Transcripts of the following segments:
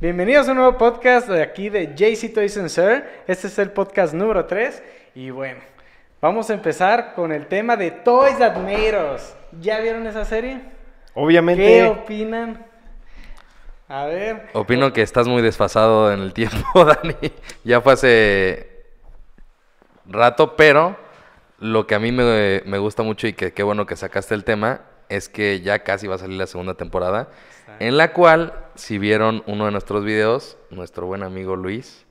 Bienvenidos a un nuevo podcast de aquí de JC Toys and Sir. Este es el podcast número 3 y bueno, vamos a empezar con el tema de Toys That Made Us. ¿Ya vieron esa serie? Obviamente. ¿Qué opinan? A ver. Opino que estás muy desfasado en el tiempo, Dani. Ya fue hace rato, pero lo que a mí me, me gusta mucho y que qué bueno que sacaste el tema es que ya casi va a salir la segunda temporada, en la cual, si vieron uno de nuestros videos, nuestro buen amigo Luis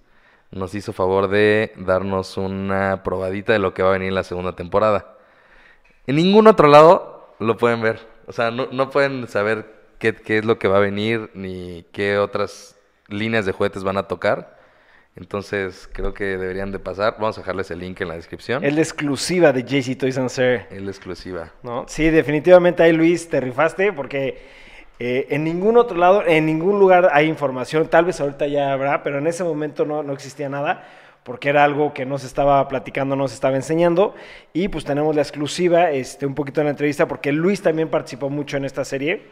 nos hizo favor de darnos una probadita de lo que va a venir en la segunda temporada. En ningún otro lado lo pueden ver. O sea, no, no pueden saber qué, qué es lo que va a venir ni qué otras líneas de juguetes van a tocar. Entonces, creo que deberían de pasar. Vamos a dejarles el link en la descripción. Es la exclusiva de JC Toys and Sir. Es la exclusiva. ¿no? Sí, definitivamente ahí Luis te rifaste porque eh, en ningún otro lado, en ningún lugar hay información. Tal vez ahorita ya habrá, pero en ese momento no, no existía nada porque era algo que no se estaba platicando, no se estaba enseñando. Y pues tenemos la exclusiva, este, un poquito en la entrevista, porque Luis también participó mucho en esta serie,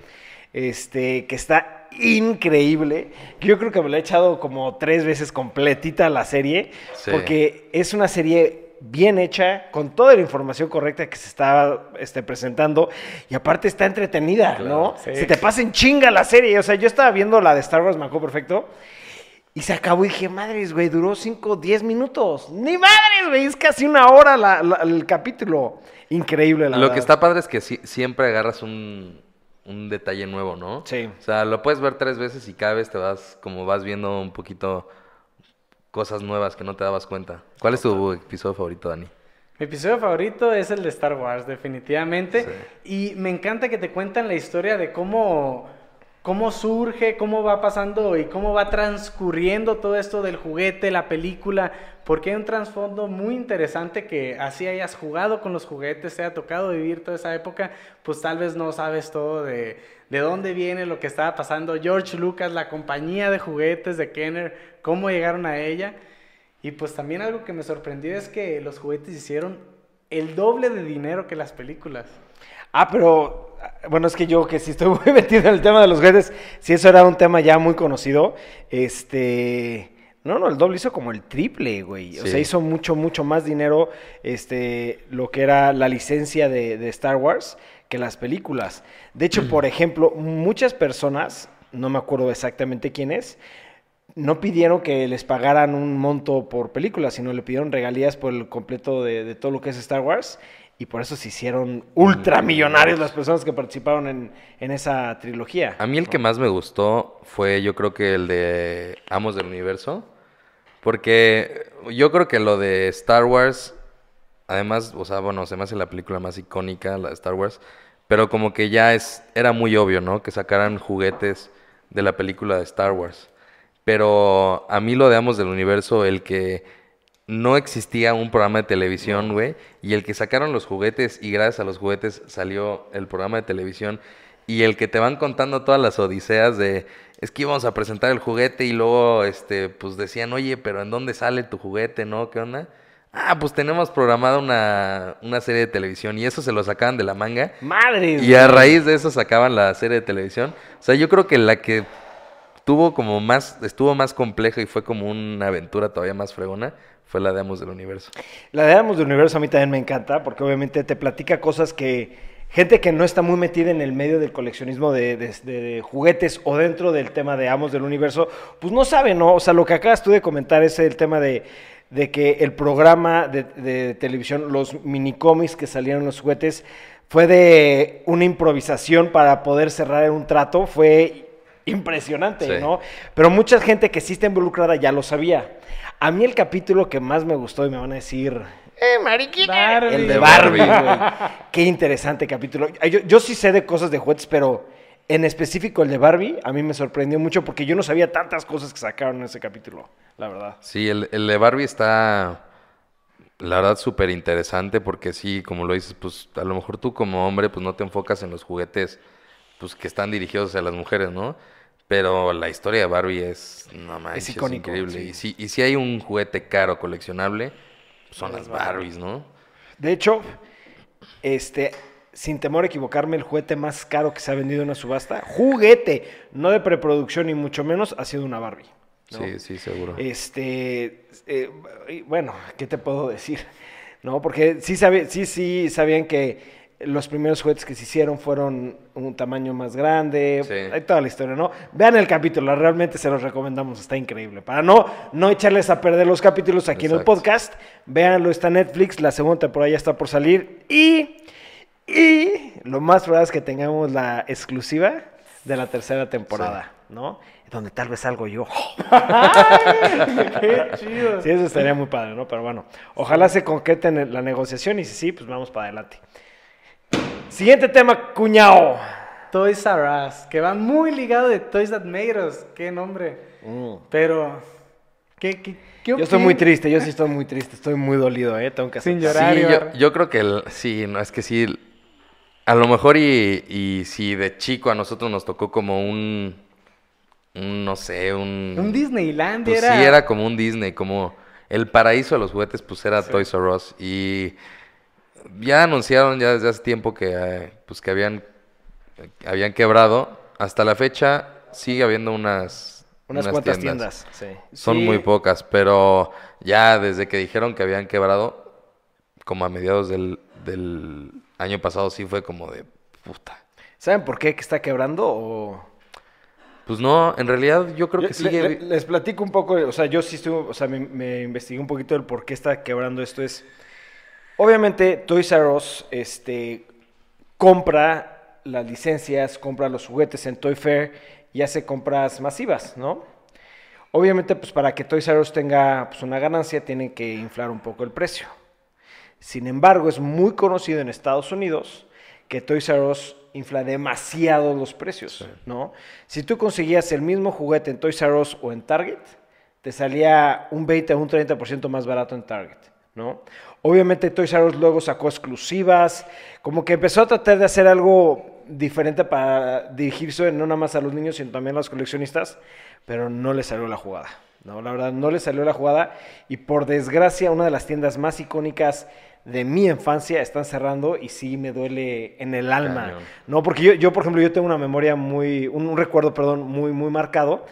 este, que está increíble. Yo creo que me la he echado como tres veces completita la serie, Sí. porque es una serie bien hecha, con toda la información correcta que se está este, presentando, y aparte está entretenida, ¿no? sí. Se te pasa en chinga la serie. O sea, yo estaba viendo la de Star Wars, me acuerdo perfecto. Y se acabó y dije, madres, güey, duró 5, 10 minutos. Ni madres, güey, es casi una hora la- la- el capítulo. Increíble, la Lo verdad. que está padre es que siempre agarras un, un detalle nuevo, ¿no? Sí. O sea, lo puedes ver tres veces y cada vez te vas, como vas viendo un poquito cosas nuevas que no te dabas cuenta. ¿Cuál es tu episodio favorito, Dani? Mi episodio favorito es el de Star Wars, definitivamente. Y me encanta que te cuentan la historia de cómo, cómo surge, cómo va pasando y cómo va transcurriendo todo esto del juguete, la película, porque hay un trasfondo muy interesante que así hayas jugado con los juguetes, te ha tocado vivir toda esa época, pues tal vez no sabes todo de, de dónde viene lo que estaba pasando. George Lucas, la compañía de juguetes de Kenner, cómo llegaron a ella. Y pues también algo que me sorprendió es que los juguetes hicieron el doble de dinero que las películas. Ah, pero bueno, es que yo que sí estoy muy metido en el tema de los juguetes, si eso era un tema ya muy conocido, este, no, no, el doble hizo como el triple, güey. O Sí. sea, hizo mucho, mucho más dinero, este, lo que era la licencia de, de Star Wars que las películas. De hecho, por ejemplo, muchas personas, no me acuerdo exactamente quiénes, no pidieron que les pagaran un monto por película, sino le pidieron regalías por el completo de, de todo lo que es Star Wars. Y por eso se hicieron ultramillonarios las personas que participaron en, en esa trilogía. A mí el que más me gustó fue yo creo que el de Amos del Universo. Porque yo creo que lo de Star Wars, además, o sea, bueno, se me hace la película más icónica, la de Star Wars, pero como que ya es, era muy obvio, ¿no? Que sacaran juguetes de la película de Star Wars. Pero a mí lo de Amos del Universo, el que no existía un programa de televisión, güey, y el que sacaron los juguetes y gracias a los juguetes salió el programa de televisión y el que te van contando todas las odiseas de es que íbamos a presentar el juguete y luego este pues decían, "Oye, pero ¿en dónde sale tu juguete, no? ¿Qué onda?" Ah, pues tenemos programada una, una serie de televisión y eso se lo sacaban de la manga. ¡Madre! Y a raíz de eso sacaban la serie de televisión. O sea, yo creo que la que tuvo como más, estuvo más compleja y fue como una aventura todavía más fregona, fue la de Amos del Universo. La de Amos de Universo a mí también me encanta porque obviamente te platica cosas que gente que no está muy metida en el medio del coleccionismo de, de- de juguetes o dentro del tema de Amos del Universo, pues no sabe, ¿no? O sea, lo que acabas tú de comentar es el tema de, de que el programa de, televisión, los minicómics que salieron en los juguetes, fue de una improvisación para poder cerrar un trato, fue impresionante, Sí. ¿no? Pero mucha gente que sí está involucrada ya lo sabía. A mí el capítulo que más me gustó y me van a decir, eh, mariquita, Barbie. el de Barbie, güey. Qué interesante capítulo. Yo, yo sí sé de cosas de juguetes, pero en específico el de Barbie a mí me sorprendió mucho porque yo no sabía tantas cosas que sacaron en ese capítulo, la verdad. Sí, el, el de Barbie está, la verdad, súper interesante porque sí, como lo dices, pues a lo mejor tú como hombre, pues no te enfocas en los juguetes, pues que están dirigidos a las mujeres, ¿no? Pero la historia de Barbie es, no manches, es icónico, increíble. sí. Y, si, y si hay un juguete caro coleccionable, pues son Las Barbies, ¿no? De hecho, este, sin temor a equivocarme, el juguete más caro que se ha vendido en una subasta. Juguete, no de preproducción ni mucho menos, ha sido una Barbie. ¿no? Sí, sí, seguro. Este, eh, bueno, ¿qué te puedo decir? ¿No? Porque sí, sabe- sí, sí sabían que los primeros juguetes que se hicieron fueron un tamaño más grande. Sí. Hay toda la historia, ¿no? Vean el capítulo, realmente se los recomendamos, está increíble. Para no, no echarles a perder los capítulos aquí en el podcast, véanlo, está Netflix, la segunda temporada ya está por salir. Y, y lo más probable es que tengamos la exclusiva de la tercera temporada, ¿no? Donde tal vez salgo yo. Qué chido. Sí, eso estaría muy padre, ¿no? Pero bueno, ojalá se concrete en la negociación y si sí, pues vamos para adelante. Siguiente tema, cuñao. Toys R Us, que va muy ligado de Toys That Made Us. Qué nombre. Pero, ¿qué, qué, qué Yo estoy muy triste, yo sí estoy muy triste, estoy muy dolido, ¿eh? Tengo que Sin llorar. Sí, yo, yo creo que el, sí, no, es que sí. A lo mejor y, y si de chico a nosotros nos tocó como un, un no sé, un... Un Disneyland Pues era... sí, era como un Disney, como el paraíso de los juguetes, pues era Toys R Us. Y ya anunciaron ya desde hace tiempo que, eh, pues que habían, habían quebrado. Hasta la fecha sigue habiendo unas, Unas cuantas tiendas. sí. Son Sí. muy pocas, pero ya desde que dijeron que habían quebrado, como a mediados del, del año pasado, sí fue como de puta. ¿Saben por qué que está quebrando? O... Pues no, en realidad yo creo Yo- que sigue... le- le- les platico un poco, o sea, yo sí estuve, o sea, me, me investigué un poquito del por qué está quebrando esto. Es, obviamente, Toys R Us, este, compra las licencias, compra los juguetes en Toy Fair y hace compras masivas, ¿no? Obviamente, pues para que Toys R Us tenga pues, una ganancia, tienen que inflar un poco el precio. Sin embargo, es muy conocido en Estados Unidos que Toys R Us infla demasiado los precios, ¿no? Si tú conseguías el mismo juguete en Toys R Us o en Target, te salía un 20 o un 30% más barato en Target, ¿no? Obviamente Toys R Us luego sacó exclusivas, como que empezó a tratar de hacer algo diferente para dirigirse no nada más a los niños, sino también a los coleccionistas, pero no le salió la jugada. No, la verdad, no le salió la jugada. Y por desgracia, una de las tiendas más icónicas de mi infancia están cerrando y sí me duele en el alma. Cañón. No, porque yo, yo, por ejemplo, yo tengo una memoria muy, un, un recuerdo, perdón, muy, muy marcado,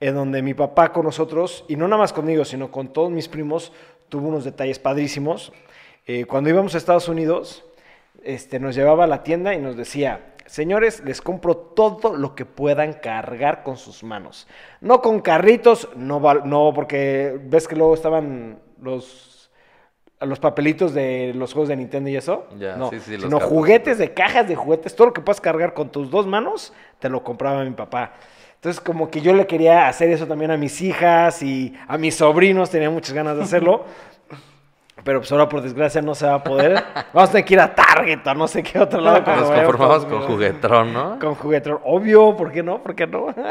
en donde mi papá con nosotros, y no nada más conmigo, sino con todos mis primos, tuvo unos detalles padrísimos. Eh, cuando íbamos a Estados Unidos, este, nos llevaba a la tienda y nos decía, señores, les compro todo lo que puedan cargar con sus manos. No con carritos, no, no porque ves que luego estaban los, los papelitos de los juegos de Nintendo y eso. Ya, no, sí, sí, sino juguetes de cajas de juguetes, todo lo que puedas cargar con tus dos manos, te lo compraba mi papá. Entonces, como que yo le quería hacer eso también a mis hijas y a mis sobrinos, tenía muchas ganas de hacerlo. Pero pues ahora por desgracia no se va a poder. Vamos a tener que ir a Target o no sé qué otro lado. Nos conformamos con unidos. juguetrón, ¿no? Con juguetón. Obvio, ¿por qué no? ¿Por qué no?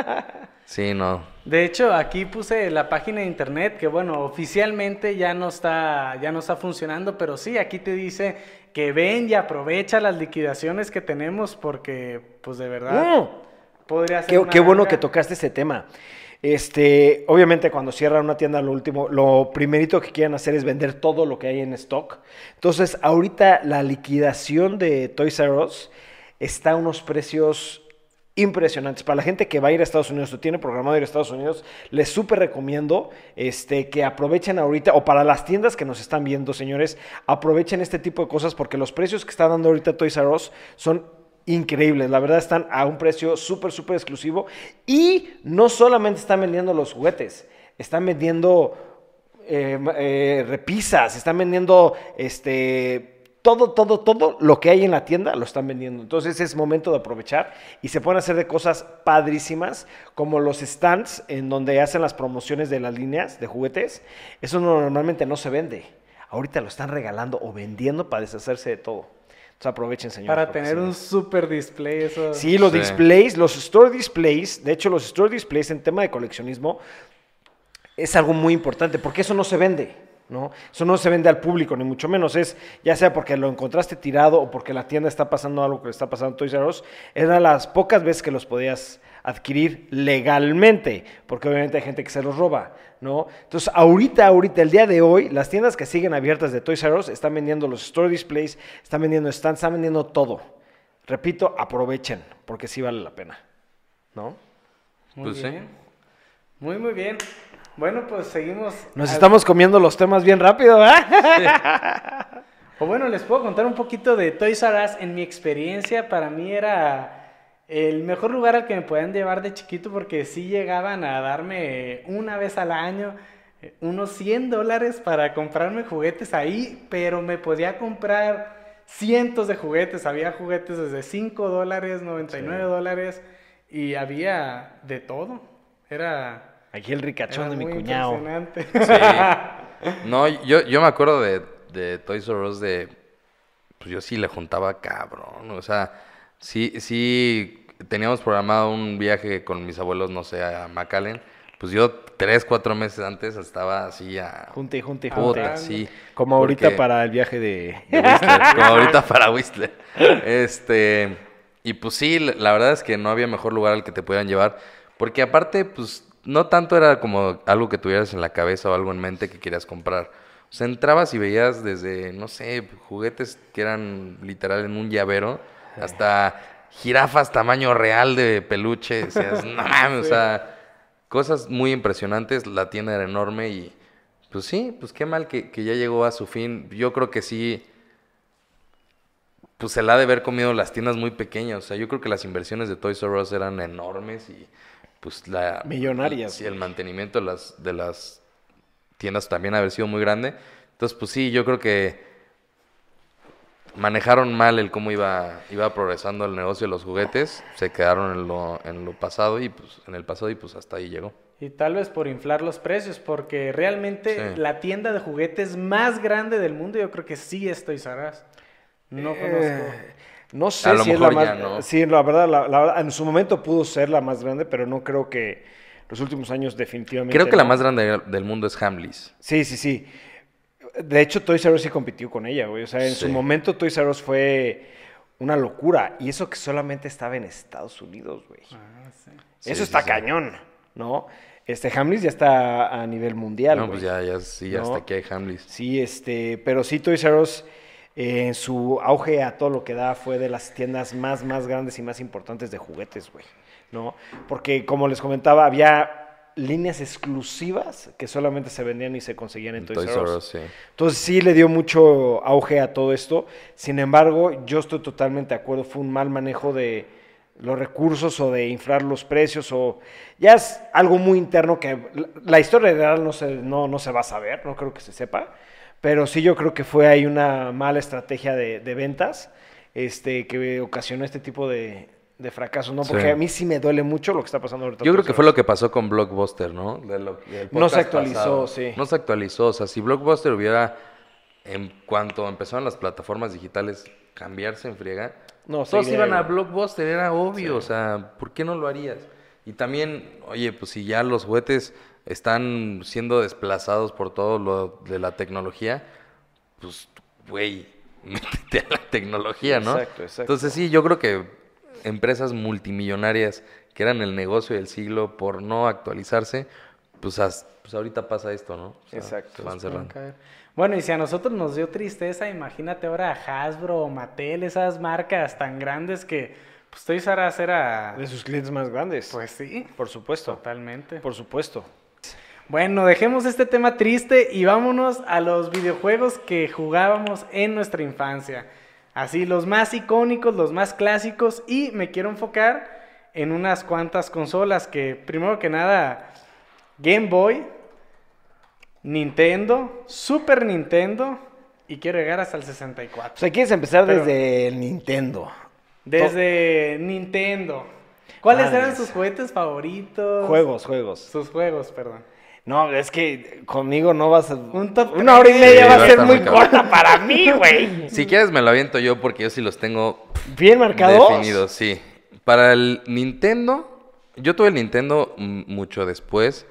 Sí, no. De hecho, aquí puse la página de internet que, bueno, oficialmente ya no está, ya no está funcionando, pero sí, aquí te dice que ven y aprovecha las liquidaciones que tenemos porque, pues de verdad. Podría ser Qué, una qué bueno que tocaste ese tema. Este, obviamente cuando cierran una tienda, lo último, lo primerito que quieren hacer es vender todo lo que hay en stock. Entonces, ahorita la liquidación de Toys R Us está a unos precios impresionantes. Para la gente que va a ir a Estados Unidos o tiene programado ir a Estados Unidos, les súper recomiendo este, que aprovechen ahorita, o para las tiendas que nos están viendo, señores, aprovechen este tipo de cosas porque los precios que está dando ahorita Toys R Us son increíbles. La verdad están a un precio súper, súper exclusivo. Y no solamente están vendiendo los juguetes, están vendiendo eh, eh, repisas, están vendiendo este... Todo, todo, todo lo que hay en la tienda lo están vendiendo. Entonces es momento de aprovechar y se pueden hacer de cosas padrísimas como los stands en donde hacen las promociones de las líneas de juguetes. Eso no- normalmente no se vende. Ahorita lo están regalando o vendiendo para deshacerse de todo. Entonces aprovechen, señores. Para tener sí. un super display, eso. Sí, los Sí. displays, los store displays, de hecho los store displays en tema de coleccionismo es algo muy importante porque eso no se vende, ¿no? Eso no se vende al público, ni mucho menos. Es ya sea porque lo encontraste tirado o porque la tienda está pasando algo que le está pasando a Toys R Us, eran las pocas veces que los podías adquirir legalmente, porque obviamente hay gente que se los roba, ¿no? Entonces, ahorita, ahorita, el día de hoy, las tiendas que siguen abiertas de Toys R Us están vendiendo los store displays, están vendiendo stands, están vendiendo todo. repito, aprovechen, porque sí vale la pena, ¿no? Muy Pues sí. bien. Muy, muy bien. Bueno, pues seguimos. Nos al- estamos comiendo los temas bien rápido, ¿verdad? O bueno, les puedo contar un poquito de Toys R Us. En mi experiencia, para mí era el mejor lugar al que me podían llevar de chiquito porque sí llegaban a darme una vez al año eh, unos 100 dólares para comprarme juguetes ahí, pero me podía comprar cientos de juguetes. Había juguetes desde 5 dólares, 99 dólares y había de todo. Era, Aquí el ricachón era de mi muy cuñado. impresionante. No, yo, yo me acuerdo de, de Toys R Us de... Pues yo sí le juntaba cabrón. O sea, sí, sí teníamos programado un viaje con mis abuelos, no sé, a McAllen. Pues yo tres, cuatro meses antes estaba así a... Junte, junte, junte. Sí. Como ahorita Porque- para el viaje de... de Whistler, como ahorita para Whistler. Este, y pues sí, la la verdad es que no había mejor lugar al que te pudieran llevar, porque aparte, pues no tanto era como algo que tuvieras en la cabeza o algo en mente que querías comprar. O sea, entrabas y veías desde, no sé, juguetes que eran literal en un llavero, hasta jirafas tamaño real de peluche. Decías, no mames, o sea, cosas muy impresionantes. La tienda era enorme y, pues sí, pues qué mal que, que ya llegó a su fin. Yo creo que sí, pues se la ha de haber comido las tiendas muy pequeñas. O sea, yo creo que las inversiones de Toys R Us eran enormes y pues la... Millonarias, Sí, el mantenimiento de las, de las tiendas también ha haber sido muy grande. Entonces, pues sí, yo creo que manejaron mal el cómo iba, iba progresando el negocio de los juguetes. Se quedaron en lo, en lo pasado y pues en el pasado y pues hasta ahí llegó. Y tal vez por inflar los precios, porque realmente Sí. la tienda de juguetes más grande del mundo yo creo que sí es Toys R Us. No conozco. Eh, no sé A lo si es la mejor más... ya no. Sí, la verdad, la, la verdad, en su momento pudo ser la más grande, pero no creo que los últimos años definitivamente... Creo que la más grande del mundo es Hamleys. Sí, sí, sí. De hecho, Toys R Us sí compitió con ella, güey. O sea, en su momento Toys R Us fue una locura. Y eso que solamente estaba en Estados Unidos, güey. Ah, sí. Eso sí, está sí. cañón, ¿no? Este, Hamleys ya está a nivel mundial, No, güey. pues ya, ya, sí, ¿No? hasta aquí hay Hamleys. Sí, este, pero sí, Toys R Us eh, en su auge a todo lo que da fue de las tiendas más, más grandes y más importantes de juguetes, güey, ¿no? Porque, como les comentaba, había líneas exclusivas que solamente se vendían y se conseguían en Toys, R Us. sí. Entonces sí le dio mucho auge a todo esto. Sin embargo, yo estoy totalmente de acuerdo. Fue un mal manejo de los recursos o de inflar los precios o ya es algo muy interno que la, la historia real no se, no, no se va a saber, no creo que se sepa. Pero sí yo creo que fue ahí una mala estrategia de, de ventas este, que ocasionó este tipo de, de fracasos, ¿no? Porque Sí. a mí sí me duele mucho lo que está pasando ahorita. Yo creo que fue lo que pasó con Blockbuster, ¿no? De lo- del No se actualizó, pasado. sí. No se actualizó. O sea, si Blockbuster hubiera, en cuanto empezaron las plataformas digitales, cambiarse en friega, No, todos iban a. Blockbuster, era obvio. O sea, ¿por qué no lo harías? Y también, oye, pues si ya los juguetes están siendo desplazados por todo lo de la tecnología, pues, güey, métete a la tecnología, ¿no? Exacto, exacto. Entonces sí, yo creo que empresas multimillonarias que eran el negocio del siglo por no actualizarse, pues, as- pues ahorita pasa esto, ¿no? O sea, Exacto. Se van Pueden cerrando. Bueno, y si a nosotros nos dio tristeza, imagínate ahora a Hasbro o Mattel, esas marcas tan grandes que pues Toys R Us era... De sus clientes más grandes. Pues sí, por supuesto. totalmente. Por supuesto. Bueno, dejemos este tema triste y vámonos a los videojuegos que jugábamos en nuestra infancia. Así, los más icónicos, los más clásicos y me quiero enfocar en unas cuantas consolas que, primero que nada, Game Boy, Nintendo, Super Nintendo y quiero llegar hasta el 64. O sea, quieres empezar Pero- desde el Nintendo. Desde Nintendo. ¿Cuáles eran sus juguetes favoritos? Juegos, juegos. Sus juegos, perdón. No, es que conmigo no vas a... Un top Una hora y media Sí, va va a ser muy cabrón. corta para mí, güey. Si quieres me lo aviento yo porque yo sí los tengo Bien marcados. definidos, sí. Para el Nintendo, yo tuve el Nintendo mucho después.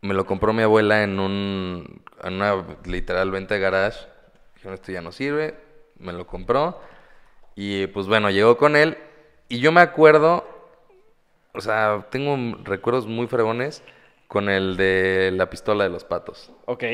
Me lo compró mi abuela en un en una literal venta de garage. Dijeron, esto ya no sirve. Me lo compró. Y pues bueno, llegó con él. Y yo me acuerdo, o sea, tengo recuerdos muy fregones con el de la pistola de los patos. Ok.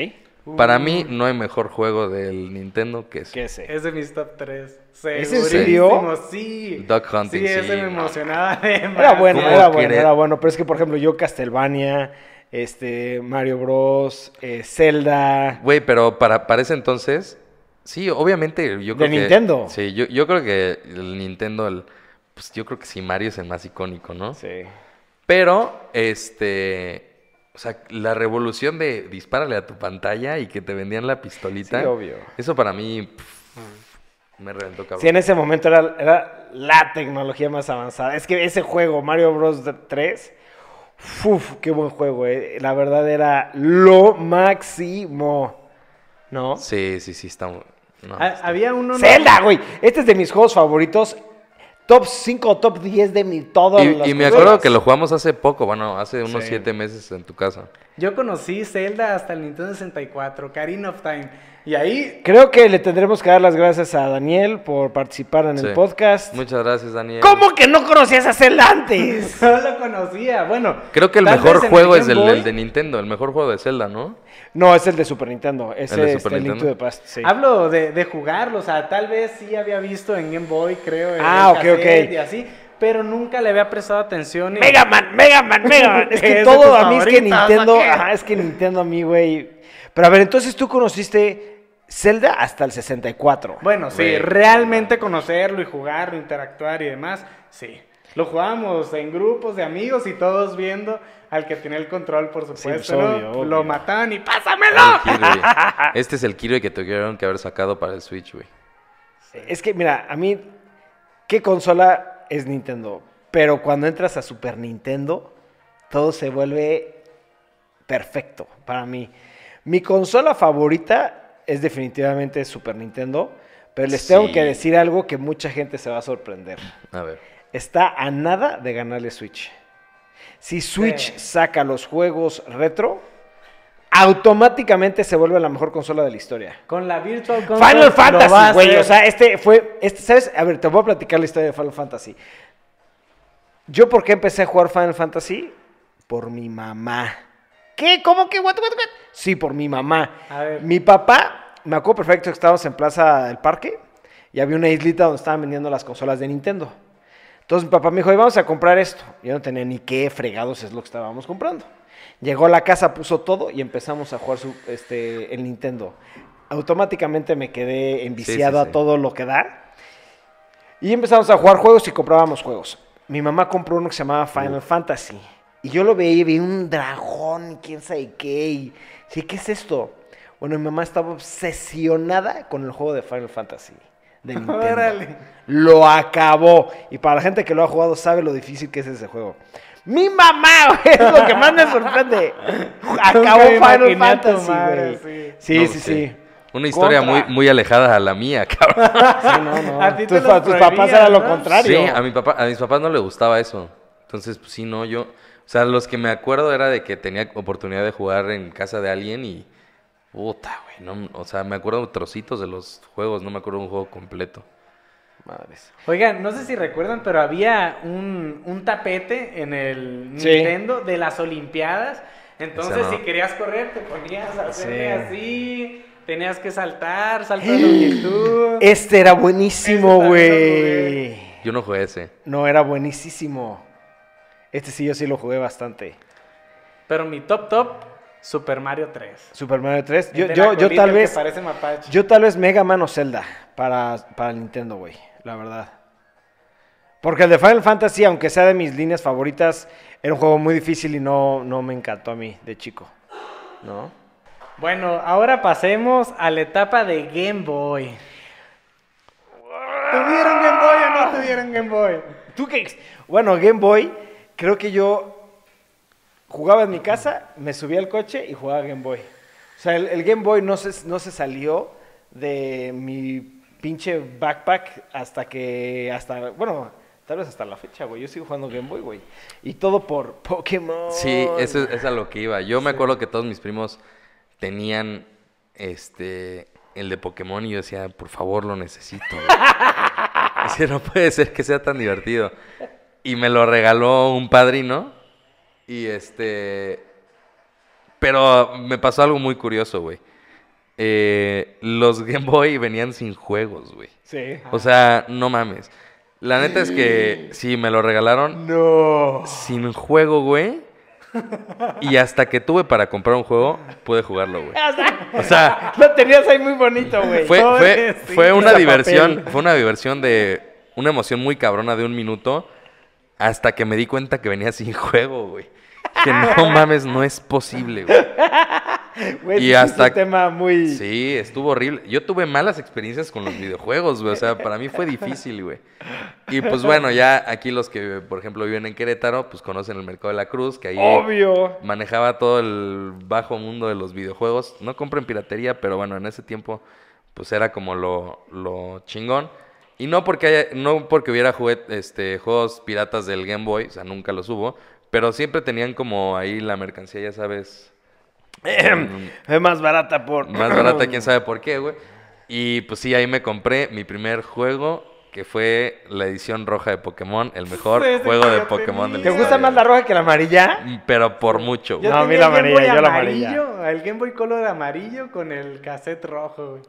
Para mí no hay mejor juego del Nintendo que ese. ¿Qué ese? Es de mis top 3. ¿Es en serio? Sí. Duck Hunting, Sí, ese sí. me emocionaba demasiado. Era bueno, ¿Cómo era bueno, querer? era bueno. Pero es que, por ejemplo, yo Castlevania, este, Mario Bros, eh, Zelda. Güey, pero para, para ese entonces, sí, obviamente, yo creo ¿De que... Nintendo? Sí, yo, yo creo que el Nintendo, el, pues yo creo que sí, Mario es el más icónico, ¿no? Sí. Pero, este... O sea, la revolución de dispárale a tu pantalla y que te vendían la pistolita. Sí, obvio. Eso para mí pff, me reventó cabrón. Sí, en ese momento era, era la tecnología más avanzada. Es que ese juego, Mario Bros 3, uf, qué buen juego, eh. La verdad era lo máximo. ¿No? Sí, sí, sí, está... no, está- Había uno. ¿no? Zelda, güey. Este es de mis juegos favoritos. Top 5 o top 10 de mi las Y, y me acuerdo que lo jugamos hace poco, bueno, hace unos Sí. siete meses en tu casa. Yo conocí Zelda hasta el Nintendo 64, Karina of Time. Y ahí Creo que le tendremos que dar las gracias a Daniel por participar en Sí. el podcast. Muchas gracias, Daniel. ¿Cómo que no conocías a Zelda antes? no lo conocía. Bueno, Creo que el mejor juego es el, de Nintendo, el mejor juego de Zelda, ¿no? No, es el de Super Nintendo. Ese ¿El de es Super el Link to Nintendo? the Past, sí. Hablo de, de jugarlo, o sea, tal vez sí había visto en Game Boy, creo. en Ah, el ok, cassette ok. Y así, pero nunca le había prestado atención. y- Mega Man, Mega Man, Mega Man. Es que todo a mí es que Nintendo. es que Nintendo a mí, güey. Pero a ver, entonces tú conociste Zelda hasta el 64. Bueno, sí, realmente conocerlo y jugarlo, interactuar y demás, sí. Lo jugábamos en grupos de amigos y todos viendo al que tenía el control, por supuesto. pues, ¿no? obvio, obvio. Lo mataban y ¡pásamelo! Este es el Kirby que tuvieron que haber sacado para el Switch, güey. Es que, mira, a mí, ¿qué consola es Nintendo? Pero cuando entras a Super Nintendo, todo se vuelve perfecto para mí. Mi consola favorita es definitivamente Super Nintendo, pero les tengo Sí. que decir algo que mucha gente se va a sorprender. A ver. Está a nada de ganarle Switch. Si Switch Sí. saca los juegos retro, automáticamente se vuelve la mejor consola de la historia. Con la Virtual Console Final Fantasy, güey. O sea, este fue. Este, ¿Sabes? A ver, te voy a platicar la historia de Final Fantasy. Yo, ¿por qué empecé a jugar Final Fantasy? Por mi mamá. ¿Qué? ¿Cómo que? What, what, what? Sí, por mi mamá. A ver. Mi papá, me acuerdo perfecto que estábamos en Plaza del Parque y había una islita donde estaban vendiendo las consolas de Nintendo. Entonces mi papá me dijo, "Oye, vamos a comprar esto. Yo no tenía ni qué fregados es lo que estábamos comprando. Llegó a la casa, puso todo y empezamos a jugar su, este, el Nintendo. Automáticamente me quedé enviciado sí, sí. a todo lo que da. Y empezamos a jugar juegos y comprábamos juegos. Mi mamá compró uno que se llamaba Final Fantasy. Y yo lo veía y veía un dragón, y quién sabe qué. Y ¿qué es esto? Bueno, mi mamá estaba obsesionada con el juego de Final Fantasy. De Nintendo. Lo acabó. Y para la gente que lo ha jugado sabe lo difícil que es ese juego. Mi mamá, güey, es lo que más me sorprende. Acabó Final Fantasy, madre, güey. sí. Sí, No, sí, sí. Una historia Contra. muy, muy alejada a la mía, cabrón. Sí, no, no. A ti te tus, lo pa- tus papás eran lo contrario. Sí, a, mi papá, a mis papás no les gustaba eso. Entonces, pues sí, no, yo... O sea, los que me acuerdo era de que tenía oportunidad de jugar en casa de alguien y... Puta, güey, no, o sea, me acuerdo trocitos de los juegos, no me acuerdo de un juego completo. Madres. Oigan, no sé si recuerdan, pero había un, un tapete en el Sí. Nintendo de las Olimpiadas. Entonces, no. si querías correr, te ponías a hacerle Sí. así. Tenías que saltar, salto de longitud. Este era buenísimo, güey. Yo no jugué ese. No, era buenísimo. Este sí, yo sí lo jugué bastante. Pero mi top top, Super Mario 3. Super Mario 3. Yo, yo, yo tal vez. parece mapache. Yo tal vez Mega Man o Zelda para, para el Nintendo, güey. La verdad. Porque el de Final Fantasy, aunque sea de mis líneas favoritas, era un juego muy difícil y no, no me encantó a mí de chico. ¿No? Bueno, ahora pasemos a la etapa de Game Boy. ¿Tuvieron Game Boy o no tuvieron Game Boy? ¿Tú qué? Bueno, Game Boy, creo que yo jugaba en mi casa, me subía al coche y jugaba Game Boy. O sea, el, el Game Boy no se, no se salió de mi pinche backpack hasta que, hasta, bueno, tal vez hasta la fecha, güey. Yo sigo jugando Game Boy, güey. Y todo por Pokémon. Sí, eso es, a lo que iba. Yo me acuerdo que todos mis primos tenían este el de Pokémon y yo decía, por favor, lo necesito. güey". Decía, no puede ser que sea tan divertido. Y me lo regaló un padrino. Y este. Pero me pasó algo muy curioso, güey. Eh, los Game Boy venían sin juegos, güey. Sí. O sea, no mames. La neta es que sí, me lo regalaron No. sin juego, güey. Y hasta que tuve para comprar un juego, pude jugarlo, güey. O sea, Lo tenías ahí muy bonito, güey. fue, fue, fue una diversión, papel. fue una diversión de una emoción muy cabrona de un minuto hasta que me di cuenta que venía sin juego, güey. Que no mames, no es posible, güey. Güey, y es hasta- un tema muy... Sí, estuvo horrible. Yo tuve malas experiencias con los videojuegos, güey. O sea, para mí fue difícil, güey. Y pues bueno, ya aquí los que, por ejemplo, viven en Querétaro, pues conocen el Mercado de la Cruz, que ahí Obvio. manejaba todo el bajo mundo de los videojuegos. No compren piratería, pero bueno, en ese tiempo, pues era como lo, lo chingón. Y no porque haya, no porque hubiera juguet- este, juegos piratas del Game Boy, o sea, nunca los hubo, pero siempre tenían como ahí la mercancía, ya sabes, Es más barata por... más barata, quién sabe por qué, güey. Y pues sí, ahí me compré mi primer juego, que fue la edición roja de Pokémon, el mejor Ese juego de Pokémon de la ¿Te gusta más la roja que la amarilla? Pero por mucho, güey. Yo No, a mí la amarilla, yo la amarillo, el Game Boy Color amarillo con el cassette rojo, güey.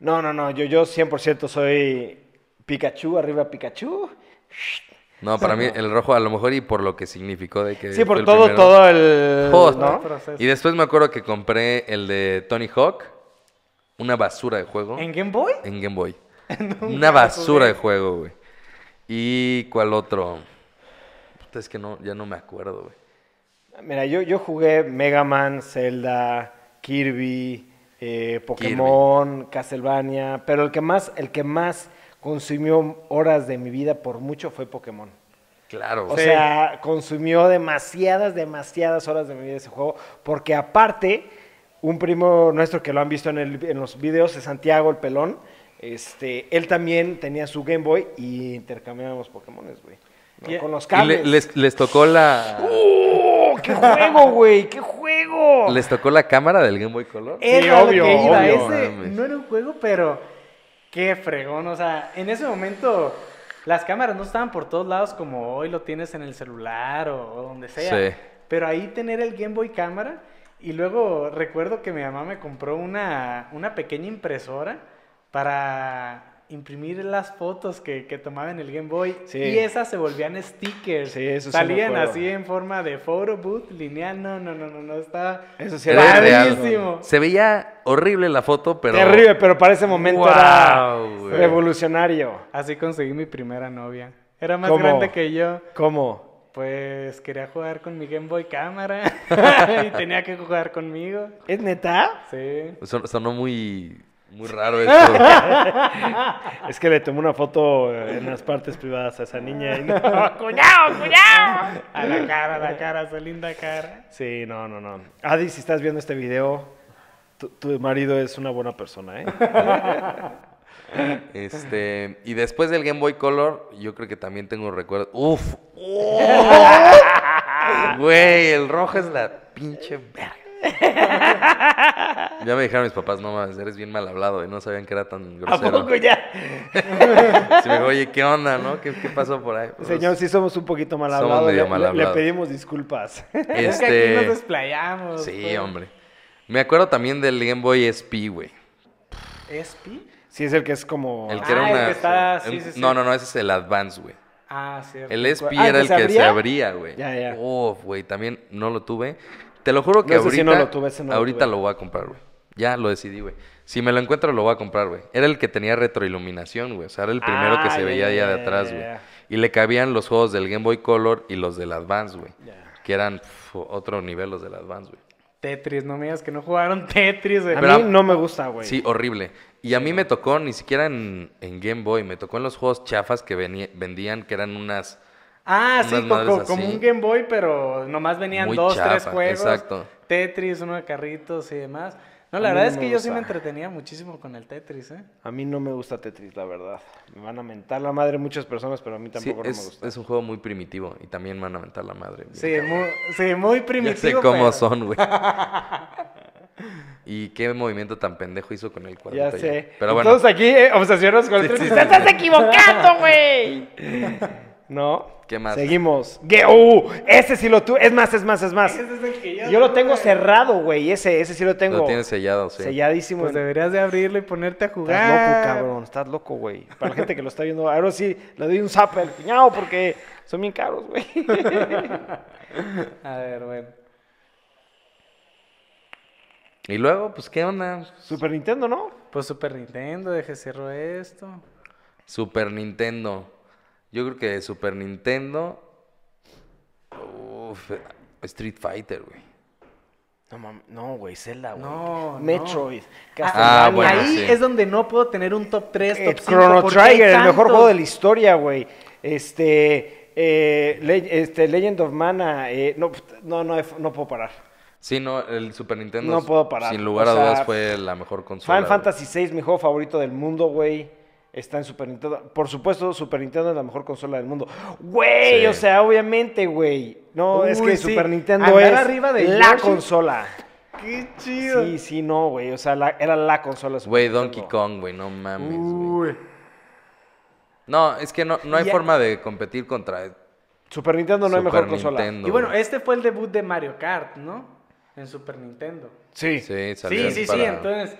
No, no, no. Yo, yo 100% soy Pikachu, arriba Pikachu. No, para mí el rojo a lo mejor y por lo que significó de que Sí, por el todo, primero. todo el... Joder. ¿no? Y después me acuerdo que compré el de Tony Hawk, una basura de juego ¿En Game Boy? en Game Boy. Una basura de juego, güey. ¿Y cuál otro? Puta, es que no, ya no me acuerdo, güey. Mira, yo, yo jugué Mega Man, Zelda, Kirby, eh, Pokémon, Castlevania, pero el que más, el que más consumió horas de mi vida por mucho fue Pokémon. Claro, O sea, consumió demasiadas, demasiadas horas de mi vida ese juego, porque aparte, un primo nuestro que lo han visto en, el- en los videos de Santiago, el pelón, este, él también tenía su Game Boy y intercambiábamos Pokémones, güey. ¿no? Y- Con los Y cables. le- les, les tocó la... ¡Oh, qué juego, güey! ¡Qué juego! ¿Les tocó la cámara del Game Boy Color? Era obvio, que iba. obvio. Ese Mames. no era un juego, pero qué fregón. O sea, en ese momento las cámaras no estaban por todos lados como hoy lo tienes en el celular o, o donde sea. Sí. Pero ahí tener el Game Boy cámara y luego recuerdo que mi mamá me compró una, una pequeña impresora para imprimir las fotos que, que tomaba en el Game Boy Sí. y esas se volvían stickers. Sí, eso Salían así en forma de photo booth lineal. No, no, no, no, no, estaba Eso sí Era era padrísimo. Se veía horrible la foto, pero... Terrible, pero para ese momento era Guau, güey. revolucionario. Así conseguí mi primera novia. Era más ¿Cómo? grande que yo. ¿Cómo? Pues quería jugar con mi Game Boy cámara y tenía que jugar conmigo. ¿Es neta? Sí. Son- sonó muy, muy raro esto. Es que le tomé una foto en las partes privadas a esa niña. y no- A la cara, a la cara, su linda cara. Sí, no, no, no. Adi, si estás viendo este video, tu, tu marido es una buena persona, ¿eh? Este, y después del Game Boy Color, yo creo que también tengo recuerdos. ¡Uf! Güey, el rojo es la pinche verga. Ya me dijeron mis papás, no mames, eres bien mal hablado y no sabían que era tan ¿A grosero. poco ya? Sí, me dijo, oye, ¿qué onda, no? ¿Qué, qué pasó por ahí? Pues, Señor, sí somos un poquito mal Somos hablados. medio Le, mal le- pedimos disculpas. Es que aquí Este, nos desplayamos. sí, pues. hombre. Me acuerdo también del Game Boy SP, güey. ¿SP? Sí, es el que es como... El que Ah, era el una. que está- un- sí, sí, sí. No, no, no, ese es el Advance, güey. Ah, cierto. El SP Ah, ¿el era el se que se abría? abría, güey. Ya, ya. Uf, güey, también no lo tuve. Te lo juro que No, ahorita, no lo tuve, no lo ahorita tuve. lo voy a comprar, güey. Ya lo decidí, güey. Si me lo encuentro, lo voy a comprar, güey. Era el que tenía retroiluminación, güey. O sea, era el primero que Ah, se ya, veía ya de atrás, güey. Y le cabían los juegos del Game Boy Color y los del Advance, güey. Ya. Que eran pf, otro nivel los del Advance, güey. Tetris, no me digas que no jugaron Tetris. güey. A Pero- mí no me gusta, güey. Sí, horrible. Y a mí me tocó, ni siquiera en, en Game Boy, me tocó en los juegos chafas que venía- vendían, que eran unas... Ah, sí, como un Game Boy, pero nomás venían Muy dos, tres juegos. exacto. Tetris, uno de carritos y demás. No, la verdad no es que yo sí me entretenía muchísimo con el Tetris, ¿eh? A mí no me gusta Tetris, la verdad. Me van a mentar la madre muchas personas, pero a mí Sí, tampoco no me gusta. es un juego muy primitivo y también me van a mentar la madre. Sí, muy, sí, muy Ya primitivo. sé cómo pero- son, güey. y qué movimiento tan pendejo hizo con el cuadrito. Ya sé. Pero Y bueno, Todos aquí eh, obsesionados con el Sí, Tetris. sí, ¡Te sí, estás equivocando, güey! ¿No? ¿Qué más? Seguimos. ¡Uh! ese sí lo tuve. Es más, es más, es más. Ese es el que yo Yo lo tengo cerrado, güey. Ese, ese sí lo tengo Lo tienes sellado, sí. selladísimo. Pues deberías de abrirlo y ponerte a jugar. Estás loco, cabrón. Estás loco, güey. Para la gente que lo está viendo, ahora sí le doy un zap al cuñado porque son bien caros, güey. A ver, bueno. Y luego, pues, ¿qué onda? Super Nintendo, ¿no? Pues Super Nintendo, deje cierro esto. Super Nintendo. Yo creo que Super Nintendo. Uf, Street Fighter, güey. No, no, güey, Zelda, güey. No, no. Metroid. Ah, Castlevania. bueno, ahí sí. es donde no puedo tener un top 3, Eh, top 5. Chrono Trigger, el mejor juego de la historia, güey. Este, eh, Le- este, Legend of Mana. eh, no, no, no, no puedo parar. Sí, no, el Super Nintendo. No puedo parar. Sin lugar O a dudas fue la mejor consola. Final. Fantasy VI, mi juego favorito del mundo, güey. Está en Super Nintendo. Por supuesto, Super Nintendo es la mejor consola del mundo. Güey, Sí. o sea, obviamente, güey. No, es que sí. Super Nintendo Andar es arriba de la Yoshi. consola. Qué chido. Sí, sí, no, güey. O sea, la- era la consola. Güey. Donkey Kong, güey, no mames, güey. No, es que no, no hay forma de competir contra Super Nintendo no hay Super mejor consola. Y bueno, este fue el debut de Mario Kart, ¿no? En Super Nintendo. Sí. Sí, salió Sí, sí, sí, entonces.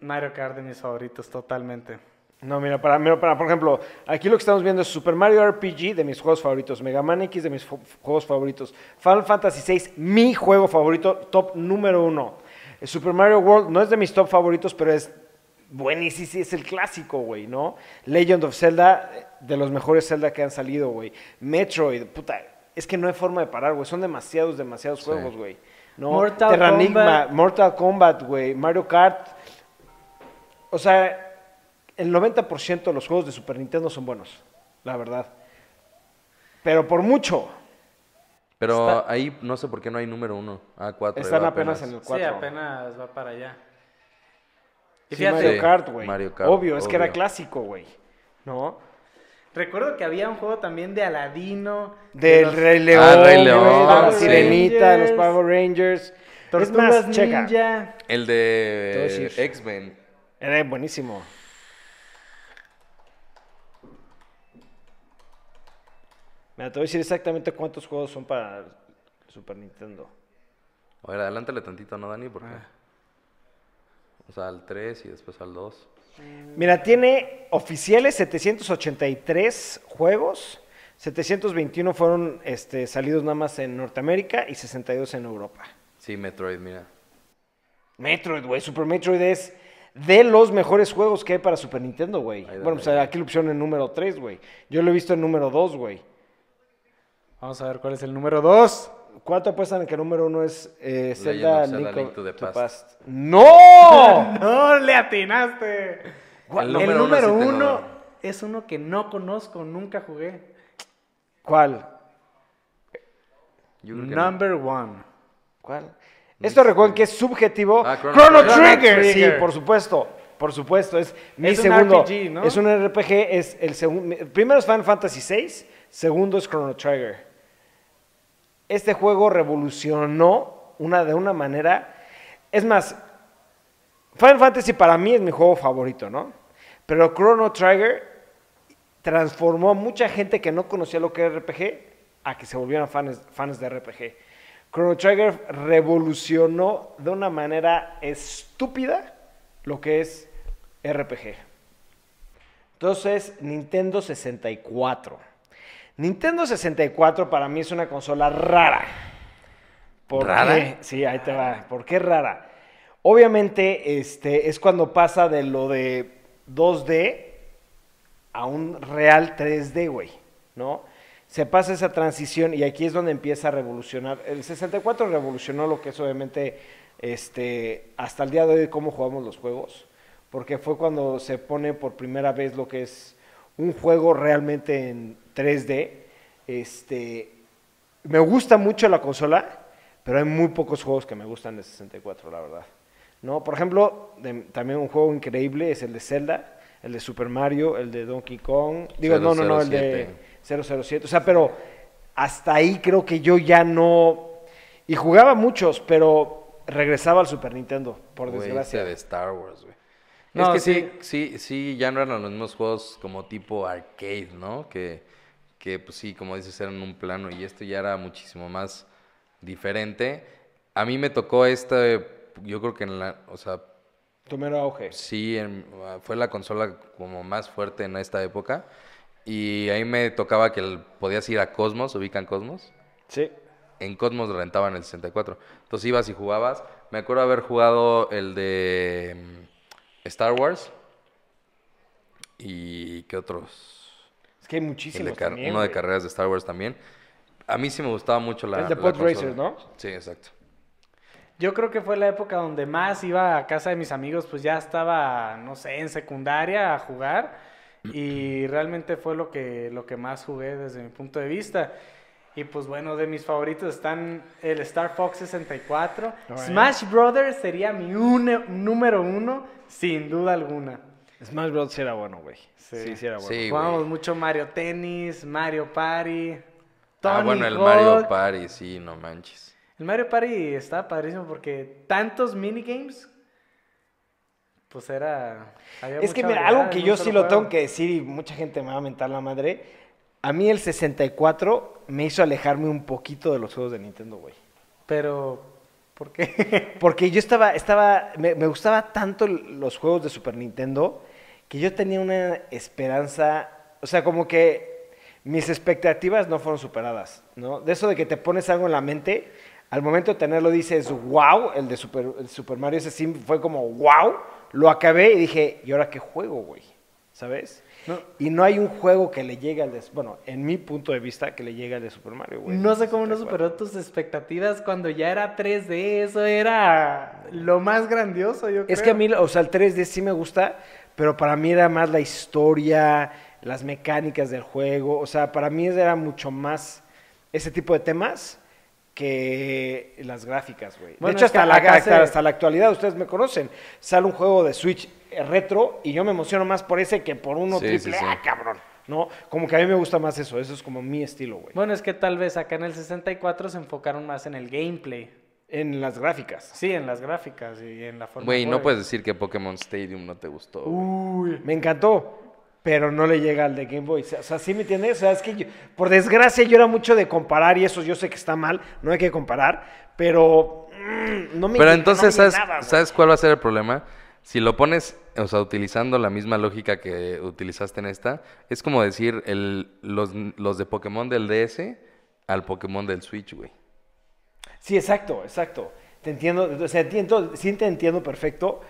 Mario Kart de mis favoritos, totalmente. No, mira, para, mira, para, por ejemplo, aquí lo que estamos viendo es Super Mario RPG de mis juegos favoritos, Mega Man X de mis juegos favoritos, Final Fantasy VI, mi juego favorito, top número uno. El Super Mario World no es de mis top favoritos, pero es buenísimo, es el clásico, güey, ¿no? Legend of Zelda, de los mejores Zelda que han salido, güey. Metroid, puta, es que no hay forma de parar, güey, son demasiados, demasiados Sí. juegos, güey. ¿no? Mortal Terranigma, Kombat. Mortal Kombat, güey, Mario Kart. O sea, el 90% de los juegos de Super Nintendo son buenos, la verdad. Pero por mucho. Pero Está- ahí no sé por qué no hay número uno. Ah, cuatro. Están va apenas en el Sí, 4. apenas va para allá. Y Sí, fíjate, Mario Kart, güey. Mario Kart, Obvio, es que era obvio. clásico, güey. ¿No? recuerdo que había un juego también de Aladino. de Del los Rey León, Ah, Rey güey, León, de la sí. Sirenita, de los Power Rangers. Es Tortugas más, checa. Ninja. El Te voy a de decir. X-Men. Era buenísimo. Mira, te voy a decir exactamente cuántos juegos son para Super Nintendo. A ver, adelántale tantito, ¿no, Dani? Porque... Ah. O sea, al 3 y después al 2. Mira, tiene oficiales 783 juegos. 721 fueron este, salidos nada más en Norteamérica y 62 en Europa. Sí, Metroid, mira. Metroid, güey. Super Metroid es de los mejores juegos que hay para Super Nintendo, güey. Bueno, pues aquí lo pusieron en número 3, güey. Yo lo he visto en número 2, güey. Vamos a ver cuál es el número 2. ¿Cuánto apuestan en que el número uno es eh, Zelda, Link, Link to the Past. ¡No! No, le atinaste. El El número número, uno sí uno, tengo. es uno que no conozco, nunca jugué. ¿Cuál? Number one. ¿Cuál? Esto recuerden que es subjetivo. Ah, Chrono Chrono, Trigger. Sí, por supuesto. Por supuesto. Es mi Es un segundo. RPG, ¿no? Es un RPG. Es el segundo. Primero es Final Fantasy VI. Segundo es Chrono Trigger. Este juego revolucionó una, de una manera. Es más, Final Fantasy para mí es mi juego favorito, ¿no? Pero Chrono Trigger transformó a mucha gente que no conocía lo que era RPG a que se volvieran fans, fans de RPG. Chrono Trigger revolucionó de una manera estúpida lo que es RPG. Entonces, Nintendo 64. Nintendo 64 para mí es una consola rara. ¿Por ¿Rara? qué? Sí, ahí te va. ¿Por qué rara? Obviamente, este, es cuando pasa de lo de 2D a un real 3D, güey, ¿no? Se pasa esa transición y aquí es donde empieza a revolucionar. El 64 revolucionó lo que es obviamente este, hasta el día de hoy cómo jugamos los juegos, porque fue cuando se pone por primera vez lo que es un juego realmente en 3D. Este, me gusta mucho la consola, pero hay muy pocos juegos que me gustan de 64, la verdad. ¿No? Por ejemplo, de- también un juego increíble es el de Zelda, el de Super Mario, el de Donkey Kong. Digo, no, no, no, el de 007. O sea, pero hasta ahí creo que yo ya no... Y jugaba muchos, pero regresaba al Super Nintendo, por Güey, desgracia. ese de Star Wars, güey. No, es que sí. sí, sí, sí, ya no eran los mismos juegos como tipo arcade, ¿no? Que, que pues sí, como dices, eran un plano y esto ya era muchísimo más diferente. A mí me tocó este, yo creo que en la, o sea, Tu mero auge. Sí, en- fue la consola como más fuerte en esta época. Y ahí me tocaba que el- podías ir a Cosmos, ubican Cosmos. Sí. En Cosmos rentaban el 64. Entonces ibas y jugabas. Me acuerdo haber jugado el de mm, Star Wars. ¿Y qué otros? Es que hay de muchísimos también, uno de carreras de Star Wars también. A mí sí me gustaba mucho la. El de Pod. Racers, ¿no? Sí, exacto. Yo creo que fue la época donde más iba a casa de mis amigos, pues ya estaba, no sé, en secundaria a jugar y realmente fue lo que, lo que más jugué desde mi punto de vista. Y pues bueno, de mis favoritos están el Star Fox 64. Alright. Smash Brothers sería mi une- número uno, sin duda alguna. Smash Bros. sí era bueno, güey. Sí, Sí. sí, era bueno. Sí, Jugábamos mucho Mario Tennis, Mario Party. Ah, Tony bueno, el Hawk. Mario Party, sí, no manches. El Mario Party estaba padrísimo porque tantos minigames, pues era... había Es que mira, algo que yo sí lo tengo que decir y mucha gente me va a mentar la madre. A mí el 64 me hizo alejarme un poquito de los juegos de Nintendo, güey. Pero, ¿por qué? Porque yo estaba, estaba, me, me gustaba tanto los juegos de Super Nintendo que yo tenía una esperanza, o sea, como que mis expectativas no fueron superadas, ¿no? De eso de que te pones algo en la mente, al momento de tenerlo dices, wow, el de Super, el Super Mario ese sí fue como, wow, lo acabé y dije, ¿y ahora qué juego, güey? ¿Sabes? No. Y no hay un juego que le llegue al de, bueno, en mi punto de vista, que le llegue al de Super Mario, güey. no sé cómo no 64. superó tus expectativas cuando ya era 3D. Eso era lo más grandioso, yo creo. Es que a mí, o sea, el 3D sí me gusta, pero para mí era más la historia, las mecánicas del juego. O sea, para mí era mucho más ese tipo de temas que las gráficas, güey. Bueno, de hecho, hasta la, acá hasta, se- hasta la actualidad, ustedes me conocen, sale un juego de Switch eh, retro y yo me emociono más por ese que por uno Sí, triple sí, sí. A, cabrón. ¿No? Como que a mí me gusta más eso, eso es como mi estilo, güey. Bueno, es que tal vez acá en el 64 se enfocaron más en el gameplay. En las gráficas. Sí, en las gráficas y en la forma Güey, no puedes decir que Pokémon Stadium no te gustó. Uy. Me encantó, pero no le llega al de Game Boy. O sea, ¿sí me entiendes? O sea, es que yo- por desgracia yo era mucho de comparar y eso yo sé que está mal, no hay que comparar, pero mm, no me Pero entonces, me ¿sabes. ¿sabes cuál va a ser el problema? Si lo pones, o sea, utilizando la misma lógica que utilizaste en esta, es como decir el, los, los de Pokémon del DS al Pokémon del Switch, güey. Sí, exacto, exacto. Te entiendo, o sea, entiendo, sí te entiendo perfecto.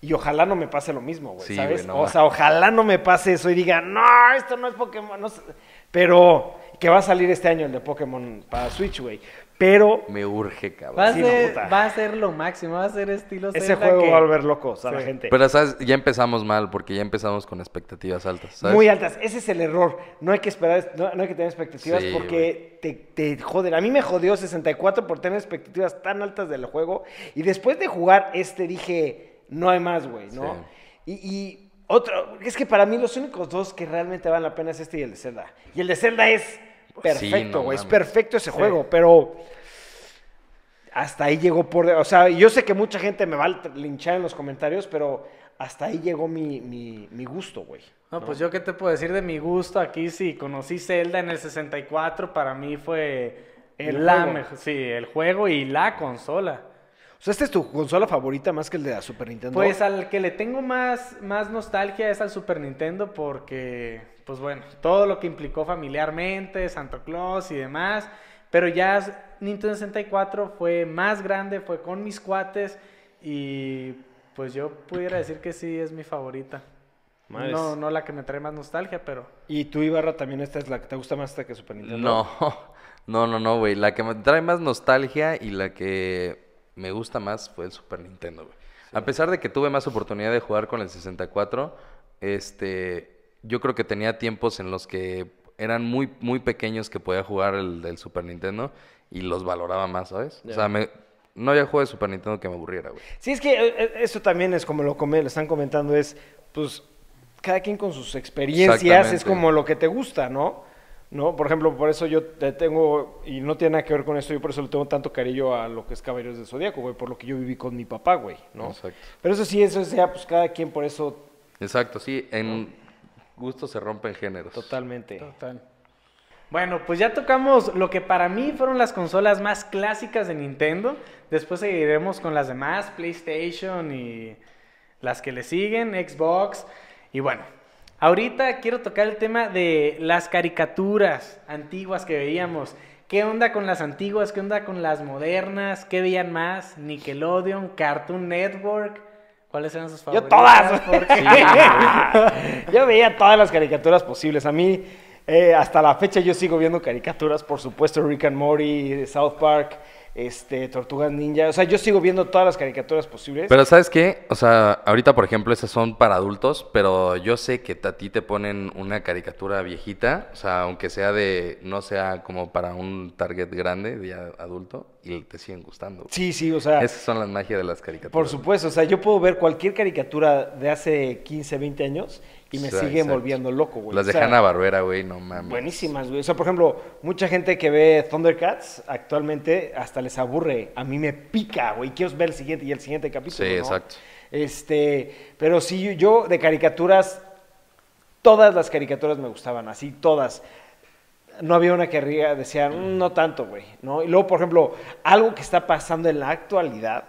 Y ojalá no me pase lo mismo, güey, Sí, ¿sabes? güey, no o sea, ojalá no me pase eso y diga, no, esto no es Pokémon. no sé". Pero que va a salir este año el de Pokémon para Switch, güey. Pero Me urge, cabrón. Va a, Sí, no, ser, va a ser lo máximo, va a ser estilo ese Zelda juego que- va a volver locos a la Sí. gente. Pero, ¿sabes? Ya empezamos mal porque ya empezamos con expectativas altas, ¿sabes? Muy altas. Ese es el error. No hay que esperar, no, no hay que tener expectativas Sí, porque te, te joden. A mí me jodió 64 por tener expectativas tan altas del juego. Y después de jugar este dije, no hay más, güey, ¿no? Y, y otro, es que para mí los únicos dos que realmente valen la pena es este y el de Zelda. Y el de Zelda es perfecto, no güey. es perfecto ese juego, pero hasta ahí llegó por... O sea, yo sé que mucha gente me va a linchar en los comentarios, pero hasta ahí llegó mi, mi, mi gusto, güey. No, pues yo qué te puedo decir de mi gusto aquí, sí, conocí Zelda en el 64, para mí fue El la juego. mejor- sí, el juego y la consola. O sea, ¿esta es tu consola favorita más que el de la Super Nintendo? Pues al que le tengo más, más nostalgia es al Super Nintendo porque, pues bueno, todo lo que implicó familiarmente, Santa Claus y demás, pero ya Nintendo 64 fue más grande, fue con mis cuates y pues yo pudiera decir que sí es mi favorita. Madres. No, no la que me trae más nostalgia, pero... ¿Y tu Ibarra también esta es la que te gusta más esta que Super Nintendo? No, no, no, no, güey. La que me trae más nostalgia y la que me gusta más fue el Super Nintendo, güey. A pesar de que tuve más oportunidad de jugar con el 64, este, yo creo que tenía tiempos en los que eran muy, muy pequeños que podía jugar el del Super Nintendo y los valoraba más, ¿sabes? O sea, me, no había juego de Super Nintendo que me aburriera, güey. Sí, es que eh, eh, eso también es como lo, come- lo están comentando, es, pues, cada quien con sus experiencias, es como lo que te gusta, ¿no? ¿No? Por ejemplo, por eso yo te tengo, y no tiene nada que ver con esto, yo por eso le tengo tanto cariño a lo que es Caballeros del Zodíaco, güey, por lo que yo viví con mi papá, güey, ¿no? Exacto. Pero eso sí, eso es ya, pues, cada quien por eso, Exacto, sí, en gusto se rompen géneros. totalmente. Total. Bueno, pues ya tocamos lo que para mí fueron las consolas más clásicas de Nintendo. Después seguiremos con las demás, PlayStation y las que le siguen, Xbox. Y bueno, ahorita quiero tocar el tema de las caricaturas antiguas que veíamos. ¿Qué onda con las antiguas? ¿Qué onda con las modernas? ¿Qué veían más? Nickelodeon, Cartoon Network. ¿Cuáles eran sus Yo favoritas? todas. ¿Por qué? yo veía todas las caricaturas posibles. A mí, eh, hasta la fecha, yo sigo viendo caricaturas, por supuesto, Rick and Morty, South Park, este, Tortugas Ninja. O sea, yo sigo viendo todas las caricaturas posibles. Pero ¿sabes qué? O sea, ahorita, por ejemplo, esas son para adultos, pero yo sé que a ti te ponen una caricatura viejita, o sea, aunque sea de, no sea como para un target grande, de ya adulto, y te siguen gustando. sí, sí, o sea, Esas son las magias de las caricaturas. por supuesto. O sea, yo puedo ver cualquier caricatura de hace 15, 20 años y me Sí, siguen exacto. volviendo loco, güey. Las de O sea, Hanna-Barbera, güey, no mames. Buenísimas, güey. O sea, por ejemplo, mucha gente que ve Thundercats actualmente hasta les aburre. A mí me pica, güey. Quiero ver el siguiente y el siguiente capítulo. Sí, ¿no? exacto. Este, pero sí, yo de caricaturas, todas las caricaturas me gustaban, así todas. No había una que ría, decía, "Mm, no tanto, güey, ¿no? Y luego, por ejemplo, algo que está pasando en la actualidad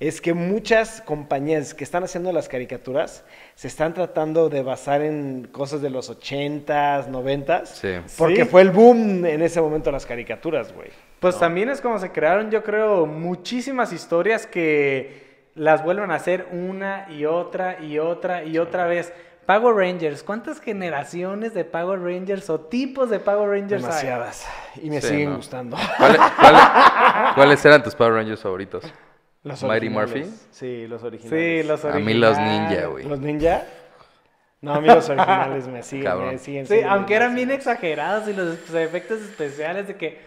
es que muchas compañías que están haciendo las caricaturas se están tratando de basar en cosas de los 80s, 90s, Sí. porque Sí. fue el boom en ese momento las caricaturas, güey. Pues también es como se crearon, yo creo, muchísimas historias que las vuelven a hacer una y otra y otra y otra vez. Power Rangers, ¿cuántas generaciones de Power Rangers o tipos de Power Rangers hay? Demasiadas. Y me Sí, siguen no. gustando. ¿Cuáles, cuáles- cuáles eran tus Power Rangers favoritos? Los Mighty originales. Murphy. Sí, los originales. Sí, los A mí los originales. ninja, güey. ¿Los ninja? No, a mí los originales me siguen, Cabrón. me siguen. Sí, aunque eran bien exagerados y los pues, efectos especiales de que...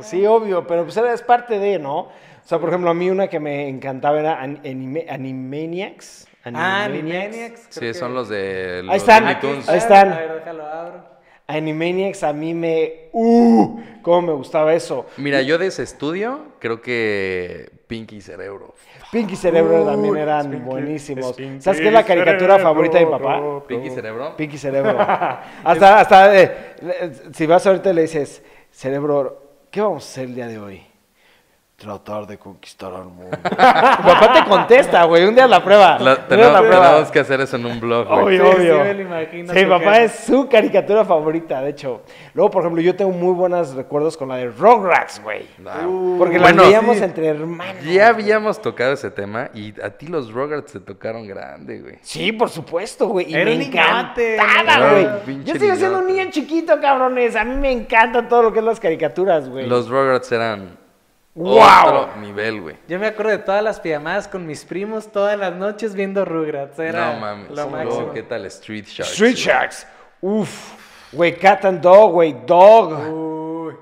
Sí, obvio, pero pues era, es parte de, ¿no? O sea, por ejemplo, a mí una que me encantaba era An- Anime- Animaniacs. Ah, Animaniacs. Sí, son los de los Ahí están. Ahí están. A ver, déjalo abro. Animaniacs a mí me... ¡Uh! ¿Cómo me gustaba eso? Mira, yo de ese estudio creo que Pinky Cerebro. Pinky Cerebro también eran Pinky- buenísimos. Pinky ¿Sabes qué es la caricatura Cerebro, favorita de mi papá? Pinky Cerebro. Pinky Cerebro. hasta, hasta, eh, si vas ahorita le dices, Cerebro, ¿qué vamos a hacer el día de hoy? Tratar de conquistar al mundo. Tu papá te contesta, güey, un día la prueba. La- tenemos, la prueba. tenemos que hacer eso en un blog, güey. Obvio, Sí, sí, obvio. me lo imagino, Sí, mi papá es su caricatura favorita, de hecho. Luego, por ejemplo, yo tengo muy buenos recuerdos con la de Rugrats, güey. Porque Bueno, las veíamos sí. entre hermanos. Ya habíamos tocado ese tema y a ti los Rugrats te tocaron grande, güey. Sí, por supuesto, güey. Y Era me encantaba, güey. Yo sigo siendo un niño chiquito, cabrones. A mí me encanta todo lo que es las caricaturas, güey. Los Rugrats eran ¡Wow! otro nivel, güey. Yo me acuerdo de todas las pijamadas con mis primos todas las noches viendo Rugrats. Era No mames. lo Luego, máximo. ¿Qué tal Street Sharks? Street? Sharks. Uf. Güey, Cat and Dog, güey. Dog. Uy.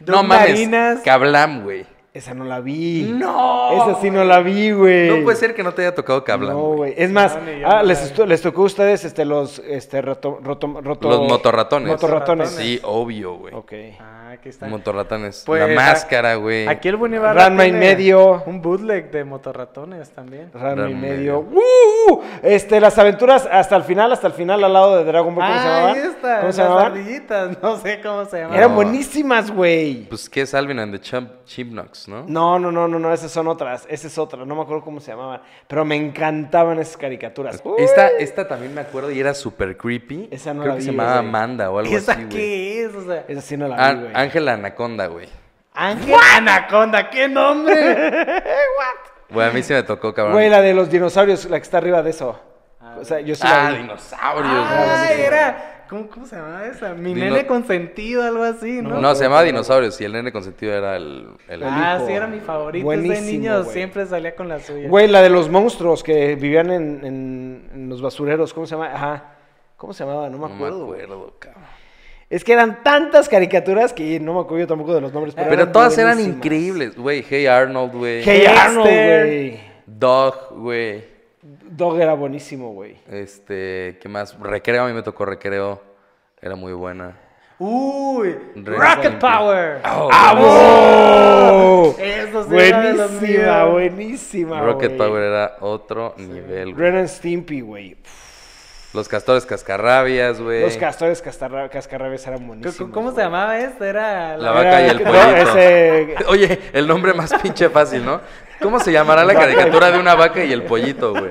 No Dos mames. Kablam, güey. Esa no la vi. No. Esa sí no la vi, güey. No puede ser que no te haya tocado Kablam, No, güey. Es más, No, ah, les, les tocó a ustedes este, los este, roto, roto, roto- Los motorratones. Motorratones. Sí, obvio, güey. Ok. Ah, aquí está. Motorratones. Pues, la a- máscara, güey. Aquí el Bunibarra Ranma y medio. Un bootleg de motorratones también. Ramo y medio. medio. ¡Uh! Este, las aventuras hasta el final, hasta el final al lado de Dragon Ball. ¿Cómo se Ah, llamaban? ahí está. ¿Cómo se las llamaban? ardillitas. No sé cómo se llamaban. Eran buenísimas, güey. Pues que es Alvin and the Chump Chipmunks, ¿no? No, no, no, no, no, esas son otras. Esa es otra. No me acuerdo cómo se llamaban. Pero me encantaban esas caricaturas. Esta, esta también me acuerdo y era super creepy. Esa no Creo la que vi, se llamaba güey. Amanda o algo ¿Esa así, güey. qué es? O sea, Esa sí no la vi, güey. Ángela Anaconda, güey. Ángel Anaconda, ¿qué nombre? Güey, a mí sí me tocó, cabrón. Güey, la de los dinosaurios, la que está arriba de eso. O sea, yo sí la ah, vi. dinosaurios. ah, güey. era. ¿Cómo, ¿Cómo se llamaba esa? Mi Dino- nene consentido, algo así, ¿no? No, se llamaba Dinosaurios y el nene consentido era el... el- Ah, hijo. sí, era mi favorito. Buenísimo, Ese niño güey. siempre salía con la suya. Güey, la de los monstruos que vivían en, en- en los basureros. ¿Cómo se llama? Ajá. ¿Cómo se llamaba? No me no acuerdo. me güey. acuerdo, cabrón. Es que eran tantas caricaturas que no me acuerdo yo tampoco de los nombres. Pero, Pero eran todas eran increíbles. Güey, Hey Arnold, güey. Hey Dexter. Arnold, güey. Dog, güey. Dog era buenísimo, güey. Este, ¿qué más? Recreo, a mí me tocó Recreo. Era muy buena. Uy, Re- Rocket Power. Oh, ¡Amo! Eso sí era de los Buenísima, buenísima. Rocket. Power era otro nivel, güey. Ren and Stimpy, güey. Los castores cascarrabias, güey. Los castores cascarrabias eran buenísimos. ¿Cómo se llamaba esto? Era La vaca y el no, pollito. ese- Oye, el nombre más pinche fácil, ¿no? ¿Cómo se llamará la caricatura de una vaca y el pollito, güey?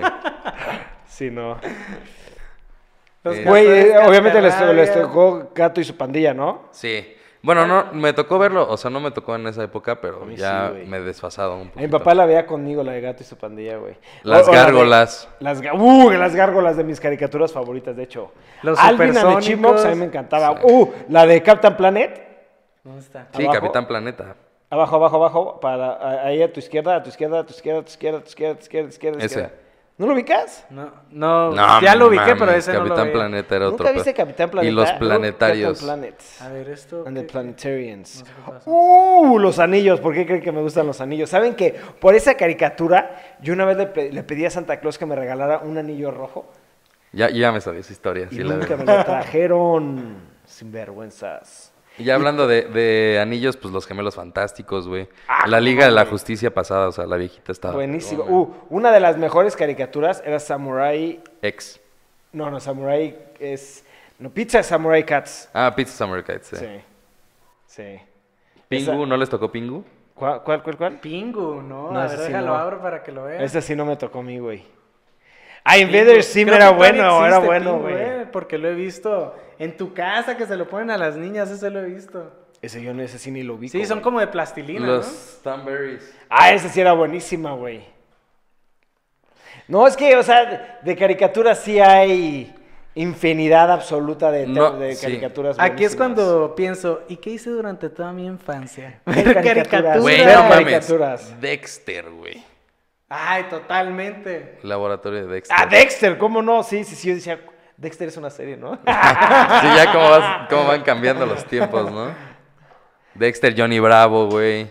Sí, no. Eh, Güey, eh, obviamente les, tocó Gato y su pandilla, ¿no? Sí. Bueno, no, me tocó verlo, o sea, no me tocó en esa época, pero ya sí, me he desfasado un A mi papá la veía conmigo, la de Gato y su pandilla, güey. Las O- o la de- gárgolas. Las, uh, las gárgolas de mis caricaturas favoritas, de hecho. Los Alvin and the. Chipmunks a mí me encantaba. Sí. Uh, la de Captain Planet. ¿Dónde está? Sí, abajo. Capitán Planeta. Abajo, abajo, abajo. Para, a- ahí a tu izquierda, a tu izquierda, a tu izquierda, a tu izquierda, a tu izquierda, a tu izquierda, a tu izquierda. a tu Ese. izquierda. ¿No lo ubicas? No, no, No, ya lo ubiqué, pero ese no lo Capitán veía. Planeta era otro. ¿Nunca viste. Capitán Planeta? Y los No, planetarios. Planet. A ver, esto... And the ¿qué- Planetarians. No sé qué pasa. Uh, los anillos. ¿Por qué creen que me gustan los anillos? ¿Saben que por esa caricatura yo una vez le, pe- le pedí a Santa Claus que me regalara un anillo rojo? Ya, ya me sabía esa historia. Y sí la nunca vi. me lo trajeron. Sin vergüenzas. Y ya hablando de, de anillos, pues los gemelos fantásticos, güey. Ah, la Liga de la. Justicia pasada, o sea, la viejita estaba. Buenísimo. Uh, una de las mejores caricaturas era Samurai. Ex. No, no, Samurai es. No, Pizza Samurai Cats. Ah, Pizza Summer Kites, sí. Sí. Sí. ¿Pingu? Esa- ¿No les tocó Pingu? ¿Cuál, cuál, cuál? cuál? Pingu, ¿no? No, a ver, sí déjalo no. abro para que lo veas. Ese sí no me tocó a mí, güey. Ah, Invader Sim era bueno, era bueno, güey. eh, Porque lo he visto en tu casa que se lo ponen a las niñas, ese lo he visto. Ese yo no, ese sí ni lo vi. Sí, son como de plastilina, Los ¿no? Stanberries. Ah, esa sí era buenísima, güey. No, es que, o sea, de caricaturas sí hay infinidad absoluta de, No, de sí. caricaturas Aquí es cuando pienso, ¿y qué hice durante toda mi infancia? Ver caricaturas. Güey, no mames. caricaturas. Dexter, güey. Ay, totalmente. Laboratorio de Dexter. Ah, Dexter, ¿cómo no? Sí, sí, sí, yo decía, Dexter es una serie, ¿no? Sí, ya cómo, vas- cómo van cambiando los tiempos, ¿no? Dexter, Johnny Bravo, güey.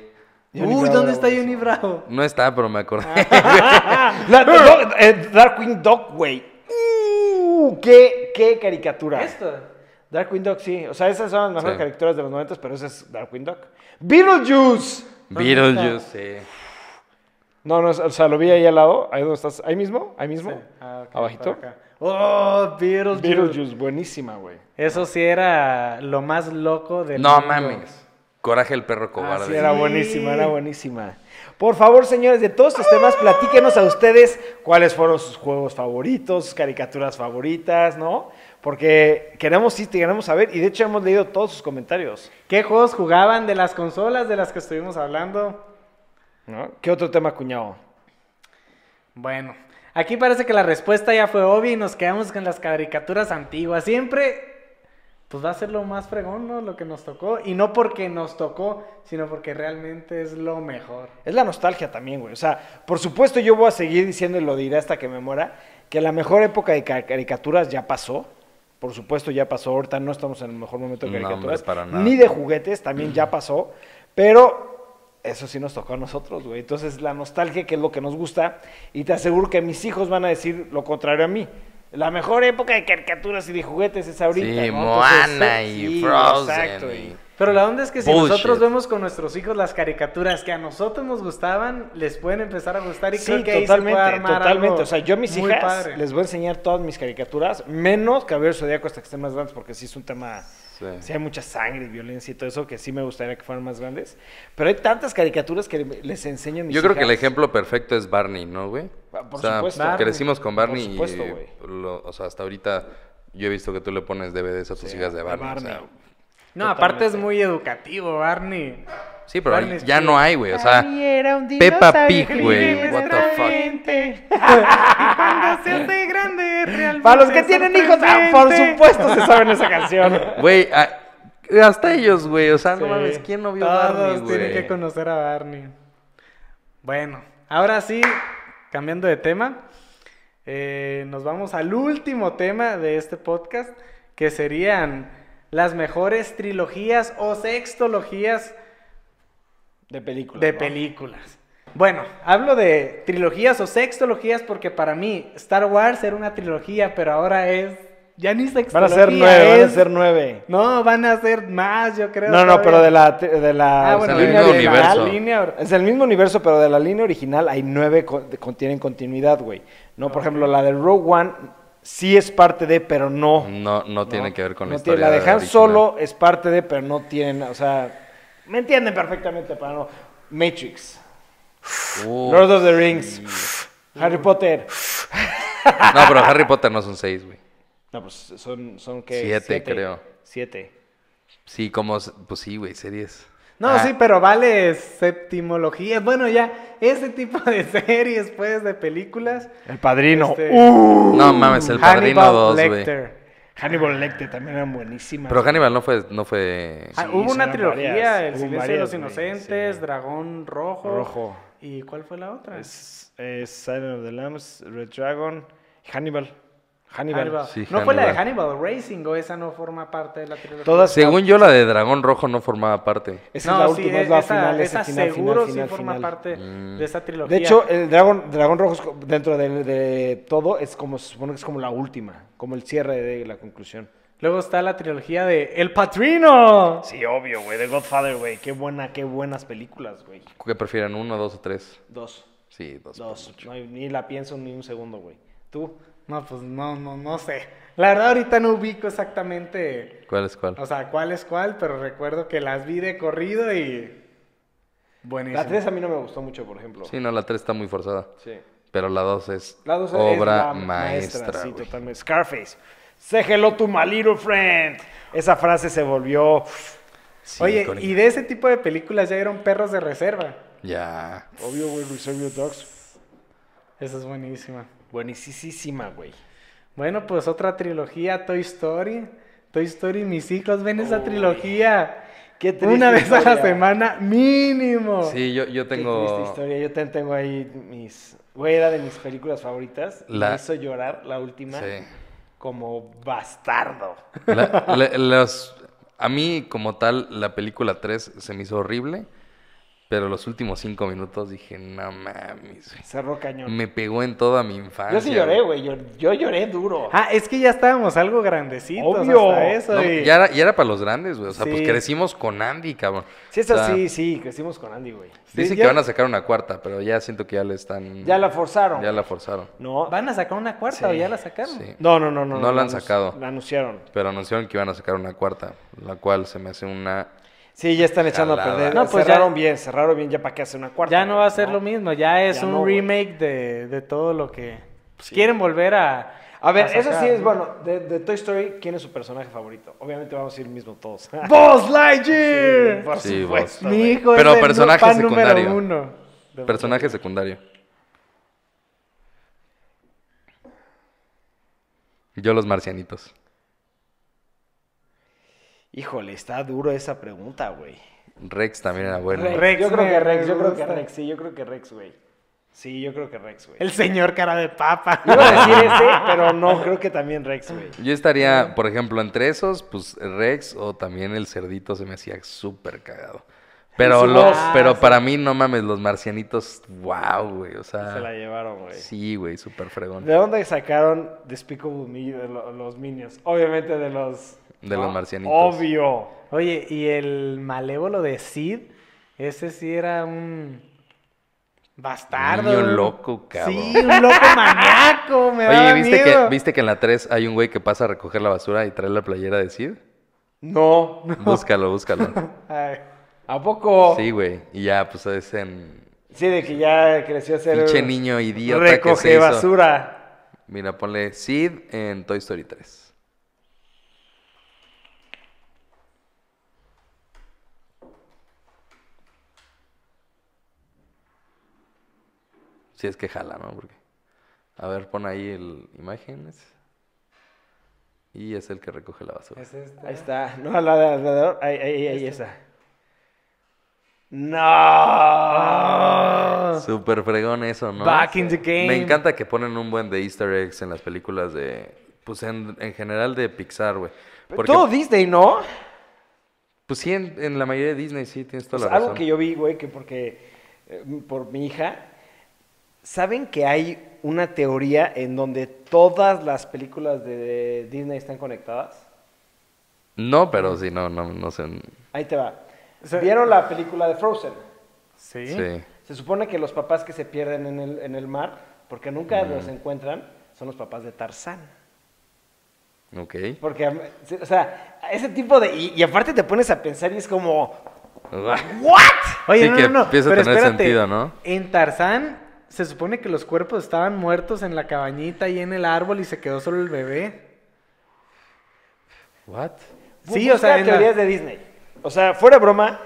Johnny Uy, Bravo ¿dónde está Johnny. Bravo? No está, pero me acordé. La- Dog- eh, Darkwing Dog, güey. Uh, qué, qué caricatura. Esto. Darkwing Dog, sí. O sea, esas son las mejores Sí. caricaturas de los 90, pero ese es Darkwing Dog. Beetlejuice. Beetlejuice, sí. No, no, o sea, lo vi ahí al lado. Ahí donde estás. Ahí mismo, ahí mismo. Ah, ok, Abajito. Oh, Beetlejuice. Beetlejuice, buenísima, güey. Eso sí era lo más loco del No mundo. mames. Coraje el perro cobarde. Ah, Sí, era buenísima, era buenísima. Por favor, señores, de todos estos temas, platíquenos a ustedes cuáles fueron sus juegos favoritos, sus caricaturas favoritas, ¿no? Porque queremos, sí, te queremos saber, y de hecho hemos leído todos sus comentarios, ¿Qué juegos jugaban de las consolas de las que estuvimos hablando? ¿no? ¿Qué otro tema, cuñado? Bueno, aquí parece que la respuesta ya fue obvia y nos quedamos con las caricaturas antiguas. Siempre, pues va a ser lo más fregón, ¿no? Lo que nos tocó. Y no porque nos tocó, sino porque realmente es lo mejor. Es la nostalgia también, güey. O sea, por supuesto yo voy a seguir diciendo y lo diré hasta que me muera, que la mejor época de ca- caricaturas ya pasó. Por supuesto ya pasó, ahorita no estamos en el mejor momento de No, caricaturas. hombre, para nada. Ni de juguetes, también ya pasó. Pero eso sí nos tocó a nosotros, güey. Entonces la nostalgia, que es lo que nos gusta, y te aseguro que mis hijos van a decir lo contrario a mí. La mejor época de caricaturas y de juguetes es ahorita. Sí, ¿no? Moana Entonces, y sí, Frozen exacto, y- Pero la onda es que si Bullshit. nosotros vemos con nuestros hijos las caricaturas que a nosotros nos gustaban, les pueden empezar a gustar y Sí, creo que ahí se totalmente, puede armar totalmente. algo O sea, yo a mis hijas padre. les voy a enseñar todas mis caricaturas, menos Caballero Zodíaco hasta que estén más grandes, porque sí es un tema, Sí. sí hay mucha sangre y violencia y todo eso, que sí me gustaría que fueran más grandes. Pero hay tantas caricaturas que les enseño a mis Yo creo que el ejemplo perfecto es Barney, ¿no, güey? Ah, por o sea, supuesto. Barney. crecimos con Barney Por supuesto, y, güey. lo- o sea, hasta ahorita yo he visto que tú le pones DVDs a tus Sí, hijas de de Barney. o Barney. sea, No, aparte es muy educativo, Barney. Sí, pero ya no hay, güey. O sea, era un Peppa Pig, güey. What the fuck. Cuando se hace grande, realmente Para los que tienen hijos, ah, por supuesto se saben esa canción. güey, ah, hasta ellos, güey. O sea, Sí. no mames, ¿quién no vio Todos Barney, tienen que conocer a Barney. Bueno, ahora sí, cambiando de tema, eh, nos vamos al último tema de este podcast, que serían las mejores trilogías o sextologías De películas. de ¿no? películas. Bueno, hablo de trilogías o sextologías porque para mí Star Wars era una trilogía, pero ahora es ya ni Van sextología. a ser nueve, van a es- ser nueve. No, van a ser más, yo creo. No, no, pero de la, de la Ah, bueno, línea mismo original. línea- Es el mismo universo, pero de la línea original hay nueve de- contienen continuidad, güey. No, por ejemplo, la de Rogue One sí es parte de, pero no. No, no tiene que ver con la no tiene- historia. La de Han. Solo es parte de, pero no tienen, o sea, me entienden perfectamente, para no. Matrix, Lord of the Rings, Harry Potter. No, pero Harry Potter no son seis, güey. No, pues son, son que Siete, creo. Siete. Sí, como, pues sí, güey, series. No, Ah, sí, pero vale septimología. Bueno, ya, ese tipo de series, pues, de películas. El Padrino. Este, Uh, No mames, el Padrino Hannibal 2, güey. Hannibal Lecter también eran buenísimas. Pero Hannibal no fue, no fue... Ah, Sí, hubo una trilogía, varias, El silencio de los inocentes, sí. Dragón Rojo. Rojo. ¿Y cuál fue la otra? Es, es Silent of the Lambs, Red Dragon, Hannibal. Hannibal. Hannibal. Sí, ¿No fue la de Hannibal. Hannibal Racing o esa no forma parte de la trilogía? Todas Según yo, la de Dragón Rojo no formaba parte. Esa no, es la sí, última, es la esa, final, es esa final, seguro final, sí final, forma final. Mm. parte de esa trilogía. De hecho, el dragón, dragón rojo dentro de, de todo es como se supone que es como la última, como el cierre de la conclusión. Luego está la trilogía de El Patrino. Sí, obvio, güey, The Godfather, güey, qué buena, qué buenas películas, güey. ¿Qué prefieren, uno, dos o tres? Dos, Sí, dos. dos, no, ni la pienso ni un segundo, güey. ¿Tú? No, pues no, no, no sé. La verdad ahorita no ubico exactamente, ¿Cuál es cuál? o sea, cuál es cuál, pero recuerdo que las vi de corrido y... Buenísimo. La tres a mí no me gustó mucho, por ejemplo. Sí, no, la tres está muy forzada. Sí. Pero la dos es La dos es obra la maestra, sí, güey. totalmente. Scarface. Say hello to my little friend. Esa frase se volvió... Sí, Oye, y de ese tipo de películas ya eran perros de reserva. Ya. Obvio, güey, Reserve Your Dogs. Esa es buenísima. Buenísima, güey. Bueno, pues otra trilogía, Toy Story. Toy Story, mis hijos ven esa Uy. trilogía. Qué triste Una vez a la semana, mínimo. Sí, yo, yo Qué triste tengo... historia. Yo también tengo ahí mis... Güey, era de mis películas favoritas. y La- Me hizo llorar la última Sí. como bastardo. La- la- los- a mí, como tal, la película 3 se me hizo horrible. Pero los últimos cinco minutos dije, no mames, güey". Cerró cañón. Me pegó en toda mi infancia. Yo sí lloré, güey. Yo, yo lloré duro. Ah, es que ya estábamos algo grandecitos Obvio. hasta eso. No, y- ya, era, ya era para los grandes, güey. O sea, pues crecimos con Andy, cabrón. Sí, esa O sea, sí, sí. Crecimos con Andy, güey. Dicen Sí, que ya- van a sacar una cuarta, pero ya siento que ya le están... Ya la forzaron. Ya la forzaron. No. ¿Van a sacar una cuarta Sí. o ya la sacaron? Sí. No, no, no, no. No la han sacado. La anunciaron. Pero anunciaron que iban a sacar una cuarta, la cual se me hace una... Sí, ya están echando a perder. No, pues cerraron ya- bien, cerraron bien ya para que hace una cuarta. Ya no va a ser lo mismo, ya es Ya un no, remake de, de todo lo que pues, quieren volver a... A ver, a eso sí es ¿no? bueno. De, de Toy Story, ¿quién es su personaje favorito? Obviamente vamos a ir mismo todos. ¡¡Buzz Lightyear! Por Sí, supuesto. Mi hijo Pero es el personaje secundario. uno. Personaje secundario. Yo los marcianitos. Híjole, está duro esa pregunta, güey. Rex también era bueno. Rex, Rex yo creo que Rex, yo creo que. Rex, sí, yo creo que Rex, güey. Sí, yo creo que Rex, güey. El señor cara de papa. Yo iba a decir ese, pero no, creo que también Rex, güey. Yo estaría, por ejemplo, entre esos, pues Rex o también el cerdito se me hacía súper cagado. Pero, Su lo, voz. pero Ah, sí. para mí, no mames, los marcianitos, wow, güey. O Se la sea, llevaron, güey. sí, güey, súper fregón. ¿De dónde sacaron Despicable Me de lo- los Minions? Obviamente de los... De los marcianitos. Obvio. Oye, y el malévolo de Sid, ese sí era un bastardo. Niño loco, cabrón. Sí, un loco maníaco, me daba Oye, ¿viste que, miedo. ¿viste que en la 3 hay un güey que pasa a recoger la basura y trae la playera de Sid? No. Búscalo, búscalo. Ay, ¿A poco? Sí, güey. Y ya, pues es en Sí, de que ya creció a ser... pinche niño idiota que Recoge se hizo. basura. Mira, ponle Sid en Toy Story 3. Si es que jala, ¿no? Porque... A ver, pon ahí el imágenes. Y es el que recoge la basura. es este. Ahí está. No, la de alrededor. Ahí, ahí, ahí, esa. ¡No! Súper fregón eso, ¿no? Back in the game. Me encanta que ponen un buen de easter eggs en las películas de... Pues en, en general de Pixar, güey. Porque, Todo Disney, ¿no? pues sí, en, en la mayoría de Disney sí, tienes toda Pues la algo razón. que yo vi, güey, que porque eh, por mi hija, ¿saben que hay una teoría en donde todas las películas de Disney están conectadas? No, pero sí, no, no, no sé. Ahí te va. ¿Vieron la película de Frozen? Sí. Sí. Se supone que los papás que se pierden en el, en el mar, porque nunca los encuentran, son los papás de Tarzán. Ok. Porque, o sea, ese tipo de... Y, y aparte te pones a pensar y es como... ¿What? Oye, Sí, no, no, no, empieza a pero tener espérate, sentido, ¿no? En Tarzán se supone que los cuerpos estaban muertos en la cabañita y en el árbol y se quedó solo el bebé. What? Sí, o sea, en la- teorías de Disney. O sea, fuera de broma,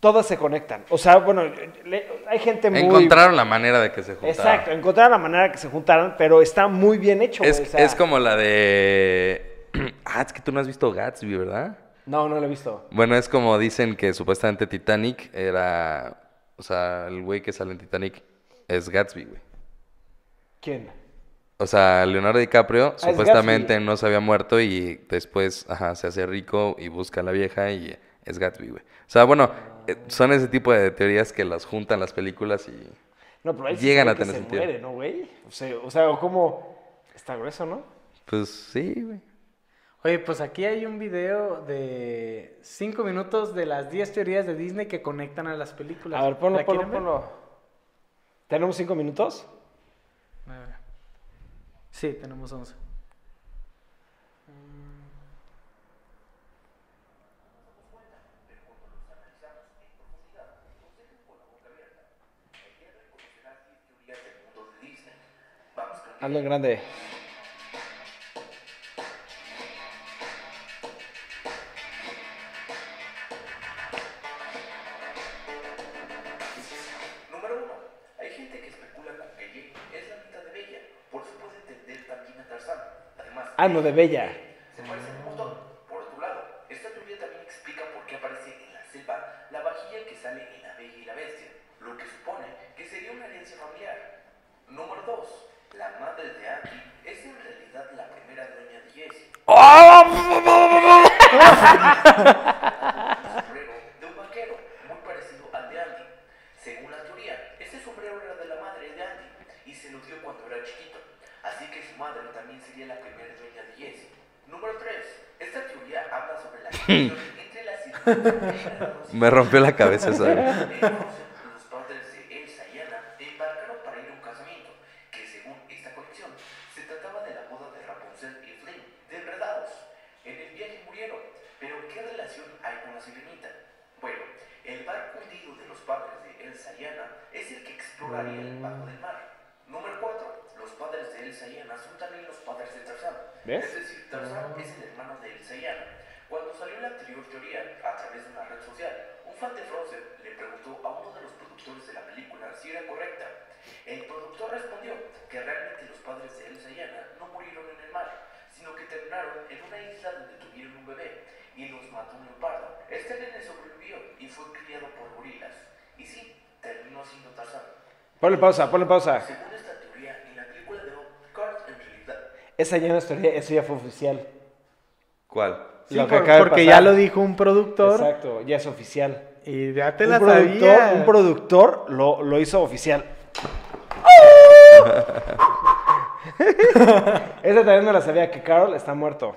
todas se conectan. O sea, bueno, le- hay gente muy... Encontraron la manera de que se juntaran. Exacto, encontraron la manera que se juntaran, pero está muy bien hecho. Es, güey, o sea- es como la de... ah, es que tú no has visto Gatsby, ¿verdad? No, no lo he visto. Bueno, es como dicen que supuestamente Titanic era... O sea, el güey que sale en Titanic es Gatsby, güey. ¿Quién? O sea, Leonardo DiCaprio Ah, es supuestamente no se había muerto y después, ajá, se hace rico y busca a la vieja y es Gatsby, güey. O sea, bueno, eh, son ese tipo de teorías que las juntan las películas y... No, pero ahí sí Llegan a que tener se sentido. muere, ¿no, güey? O sea, o sea, como... Está grueso, ¿no? Pues sí, güey. Oye, pues aquí hay un video de 5 minutos de las 10 teorías de Disney que conectan a las películas. A ver, ponlo, ¿La ponlo, ponlo. ¿Tenemos cinco minutos? Sí, tenemos 11. Hazlo en grande. Además, Ah, de Bella. se parecen un montón. Por otro lado, esta teoría también explica por qué aparece en la selva la vajilla que sale en La Bella y la Bestia, lo que supone que sería una herencia familiar. Número dos, la madre de Andy es en realidad la primera dueña de Jessie. sombrero de un vaquero, muy parecido al de Andy. Según la teoría, ese sombrero era de la madre de Andy y se lo dio cuando era chiquito. Así que su madre también sería la primera dueña de Jessie. Número 3. Esta teoría habla sobre la conexión entre las circunstancias. Me rompió la cabeza esa. güey. Entonces, los padres de Elsa y Anna embarcaron para ir a un casamiento, que según esta conexión, se trataba de la boda de Rapunzel y Flynn, de enredados. En el viaje murieron, pero ¿qué relación hay con la sirenita? Bueno, el barco hundido de los padres de Elsa y Anna es el que exploraría el bajo del mar. Número 4. Los padres de Elsa y Anna son también los padres de Tarzán. ¿Ves? Es decir, Tarzán es el hermano de Elsa y Anna. Cuando salió la anterior teoría a través de una red social, un fan de Frozen le preguntó a uno de los productores de la película si era correcta. El productor respondió que realmente los padres de Elsa y Anna no murieron en el mar, sino que terminaron en una isla donde tuvieron un bebé y los mató un leopardo. Este nene sobrevivió y fue criado por gorilas. Y sí, Tarzán. Ponle pausa, ponle pausa. Según esta teoría, en la película de Kurt en realidad Esa ya no es teoría, eso ya fue oficial. ¿Cuál? Sí, Lo que por- acaba de porque pasar. ya lo dijo un productor Exacto, ya es oficial. y ya te Un la productor, sabía. un productor lo, lo hizo oficial. Esa también no la sabía, que Carol está muerto.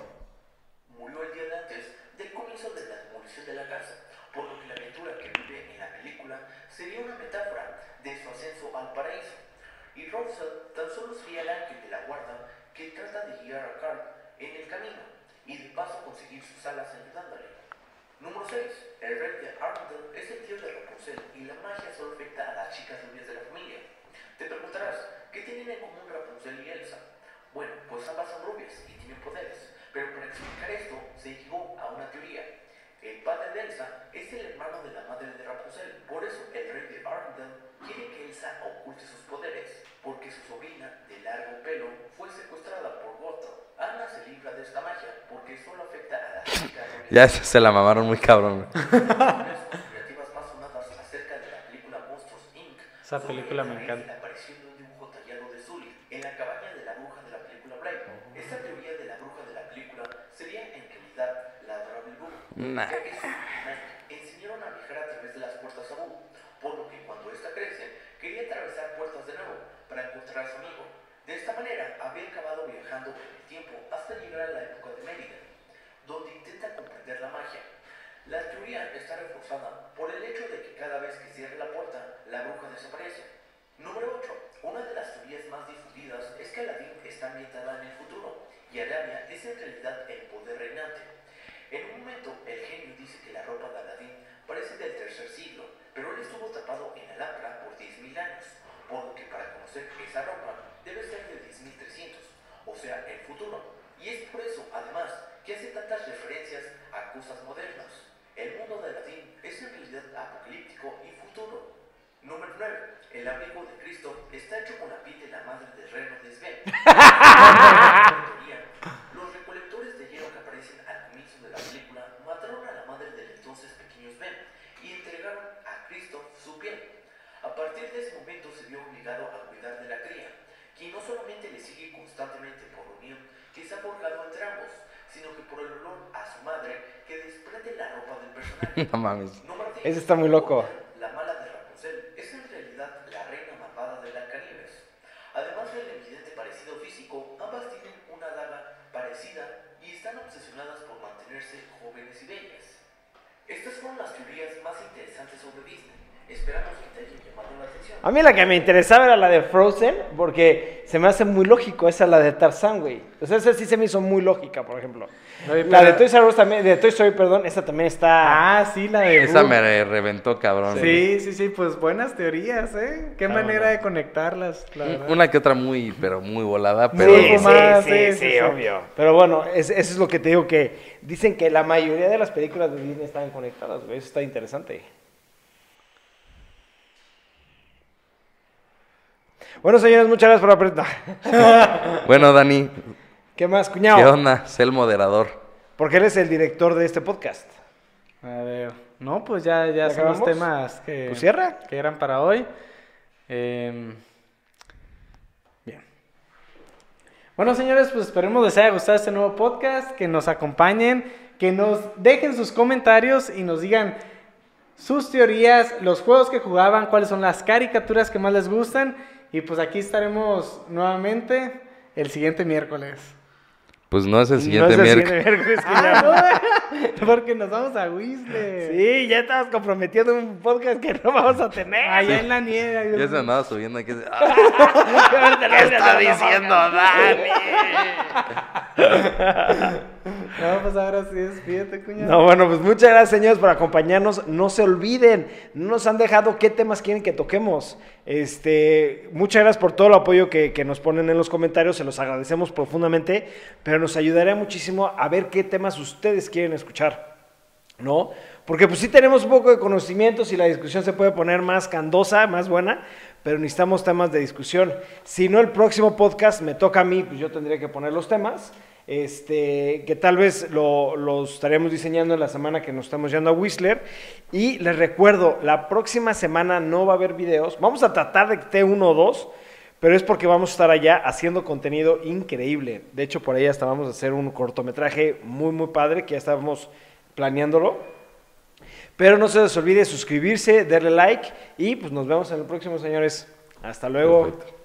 murió el día de antes del comienzo de la demolición de la casa, por lo que la aventura que vive en la película sería una metáfora de su ascenso al paraíso. Y Russell tan solo sería el ángel de la guarda que trata de guiar a Carl en el camino y de paso conseguir sus alas ayudándole. Número 6. El rey de Arndel es el tío de Rapunzel y la magia solo afecta a las chicas rubias de la familia. Te preguntarás, ¿qué tienen en común Rapunzel y Elsa? Bueno, pues ambas son rubias y tienen poderes, pero para explicar esto se llegó a una teoría. El padre de Elsa es el hermano de la madre de Rapunzel, por eso el rey de Arndel quiere que Elsa oculte sus poderes, porque su sobrina de largo pelo fue secuestrada por Gothel. Anna se libra de esta magia porque solo afecta a chicas rubias. Ya se se la mamaron muy cabrón. la. Esa película me encanta. de La aparición de un dibujo tallado de Sully en la cabaña de la bruja de la película Brave. Esta teoría de la bruja de la película sería en realidad la adorable Boo, Nah. enseñaron a viajar a través de las puertas a Boo, por lo que cuando esta crece, quería atravesar puertas de nuevo para encontrar a su amigo. De esta manera, había acabado viajando en el tiempo hasta llegar a la época de Mérida, donde intenta comprender la magia. La teoría está reforzada por el hecho de que cada vez que cierre la puerta, la bruja desaparece. Número 8. Una de las teorías más difundidas es que Aladdin está ambientada en el futuro y Arabia es en realidad el poder reinante. En un momento, el genio dice que la ropa de Aladín parece del tercer siglo, pero él estuvo tapado en la lámpara por 10.000 años, por lo que para conocer esa ropa debe ser de 10.300, o sea, el futuro. Y es por eso, además, que hace tantas referencias a cosas modernas. El mundo de Aladín es en realidad apocalíptico y futuro. Número 9. El abrigo de Cristo está hecho con la piel de la madre de Reno de Sven. Teoría, Los recolectores de hielo que aparecen al comienzo de la película mataron a la madre del entonces pequeño Sven y entregaron a Cristo su piel. A partir de ese momento se vio obligado a cuidar de la cría, quien no solamente le sigue constantemente por unión que se ha forjado entre ambos, sino que por el olor a su madre que desprende la ropa del personaje. No mames. 10. Ese está muy loco. La mala de Rapunzel es en realidad la reina malvada de la Caribes. Además del evidente parecido físico, ambas tienen una daga parecida y están obsesionadas por mantenerse jóvenes y bellas. Estas fueron las teorías más interesantes sobre Disney. Esperamos que te hayan llamado la atención. A mí la que me interesaba era la de Frozen, porque se me hace muy lógico, esa la de Tarzán, güey. O sea, esa sí se me hizo muy lógica, por ejemplo. Oye, La de Toy Story también, de Toy Story, perdón, esa también está... Ah, sí, la de... Esa me reventó, cabrón. Sí, sí, sí, pues buenas teorías, ¿eh? Qué Ah, manera bueno. de conectarlas, la verdad. Una que otra muy, pero muy volada, pero... sí, sí, sí, sí, sí, sí, sí. obvio. Pero bueno, es- eso es lo que te digo que dicen que la mayoría de las películas de Disney están conectadas, güey. Eso está interesante. Bueno, señores, muchas gracias por apretar. Bueno, Dani, ¿Qué más, ¿qué cuñado? onda? Sé el moderador. Porque eres el director de este podcast. A ver, no, pues ya, ya ¿Ya son los temas que, Pues cierra. que eran para hoy. Em, bien. Bueno, señores, pues esperemos les haya gustado este nuevo podcast, que nos acompañen, que nos dejen sus comentarios y nos digan sus teorías, los juegos que jugaban, cuáles son las caricaturas que más les gustan. Y pues aquí estaremos nuevamente el siguiente miércoles. Pues no es el No siguiente es el miércoles. siguiente miércoles, cuñado. Ah, no, porque nos vamos a Whistler. Sí, ya estabas comprometiendo un podcast que no vamos a tener. Allá en la nieve. Ya se andaba subiendo aquí. ¡Ah! ¿Qué está diciendo Dani? No, pues ahora sí, despídete, cuñado. No, bueno, pues muchas gracias, señores, por acompañarnos. No se olviden, no nos han dejado qué temas quieren que toquemos. Este, muchas gracias por todo el apoyo que, que nos ponen en los comentarios, se los agradecemos profundamente, pero nos ayudaría muchísimo a ver qué temas ustedes quieren escuchar. ¿No? Porque pues sí tenemos un poco de conocimientos y la discusión se puede poner más candosa, más buena, pero necesitamos temas de discusión. Si no, el próximo podcast me toca a mí, pues yo tendría que poner los temas, este, que tal vez lo, los estaremos diseñando en la semana que nos estamos yendo a Whistler. Y les recuerdo, la próxima semana no va a haber videos, vamos a tratar de que esté uno o dos, pero es porque vamos a estar allá haciendo contenido increíble. De hecho, por ahí hasta vamos a hacer un cortometraje muy, muy padre, que ya estábamos planeándolo. Pero no se les olvide suscribirse, darle like y pues nos vemos en el próximo, señores. Hasta luego.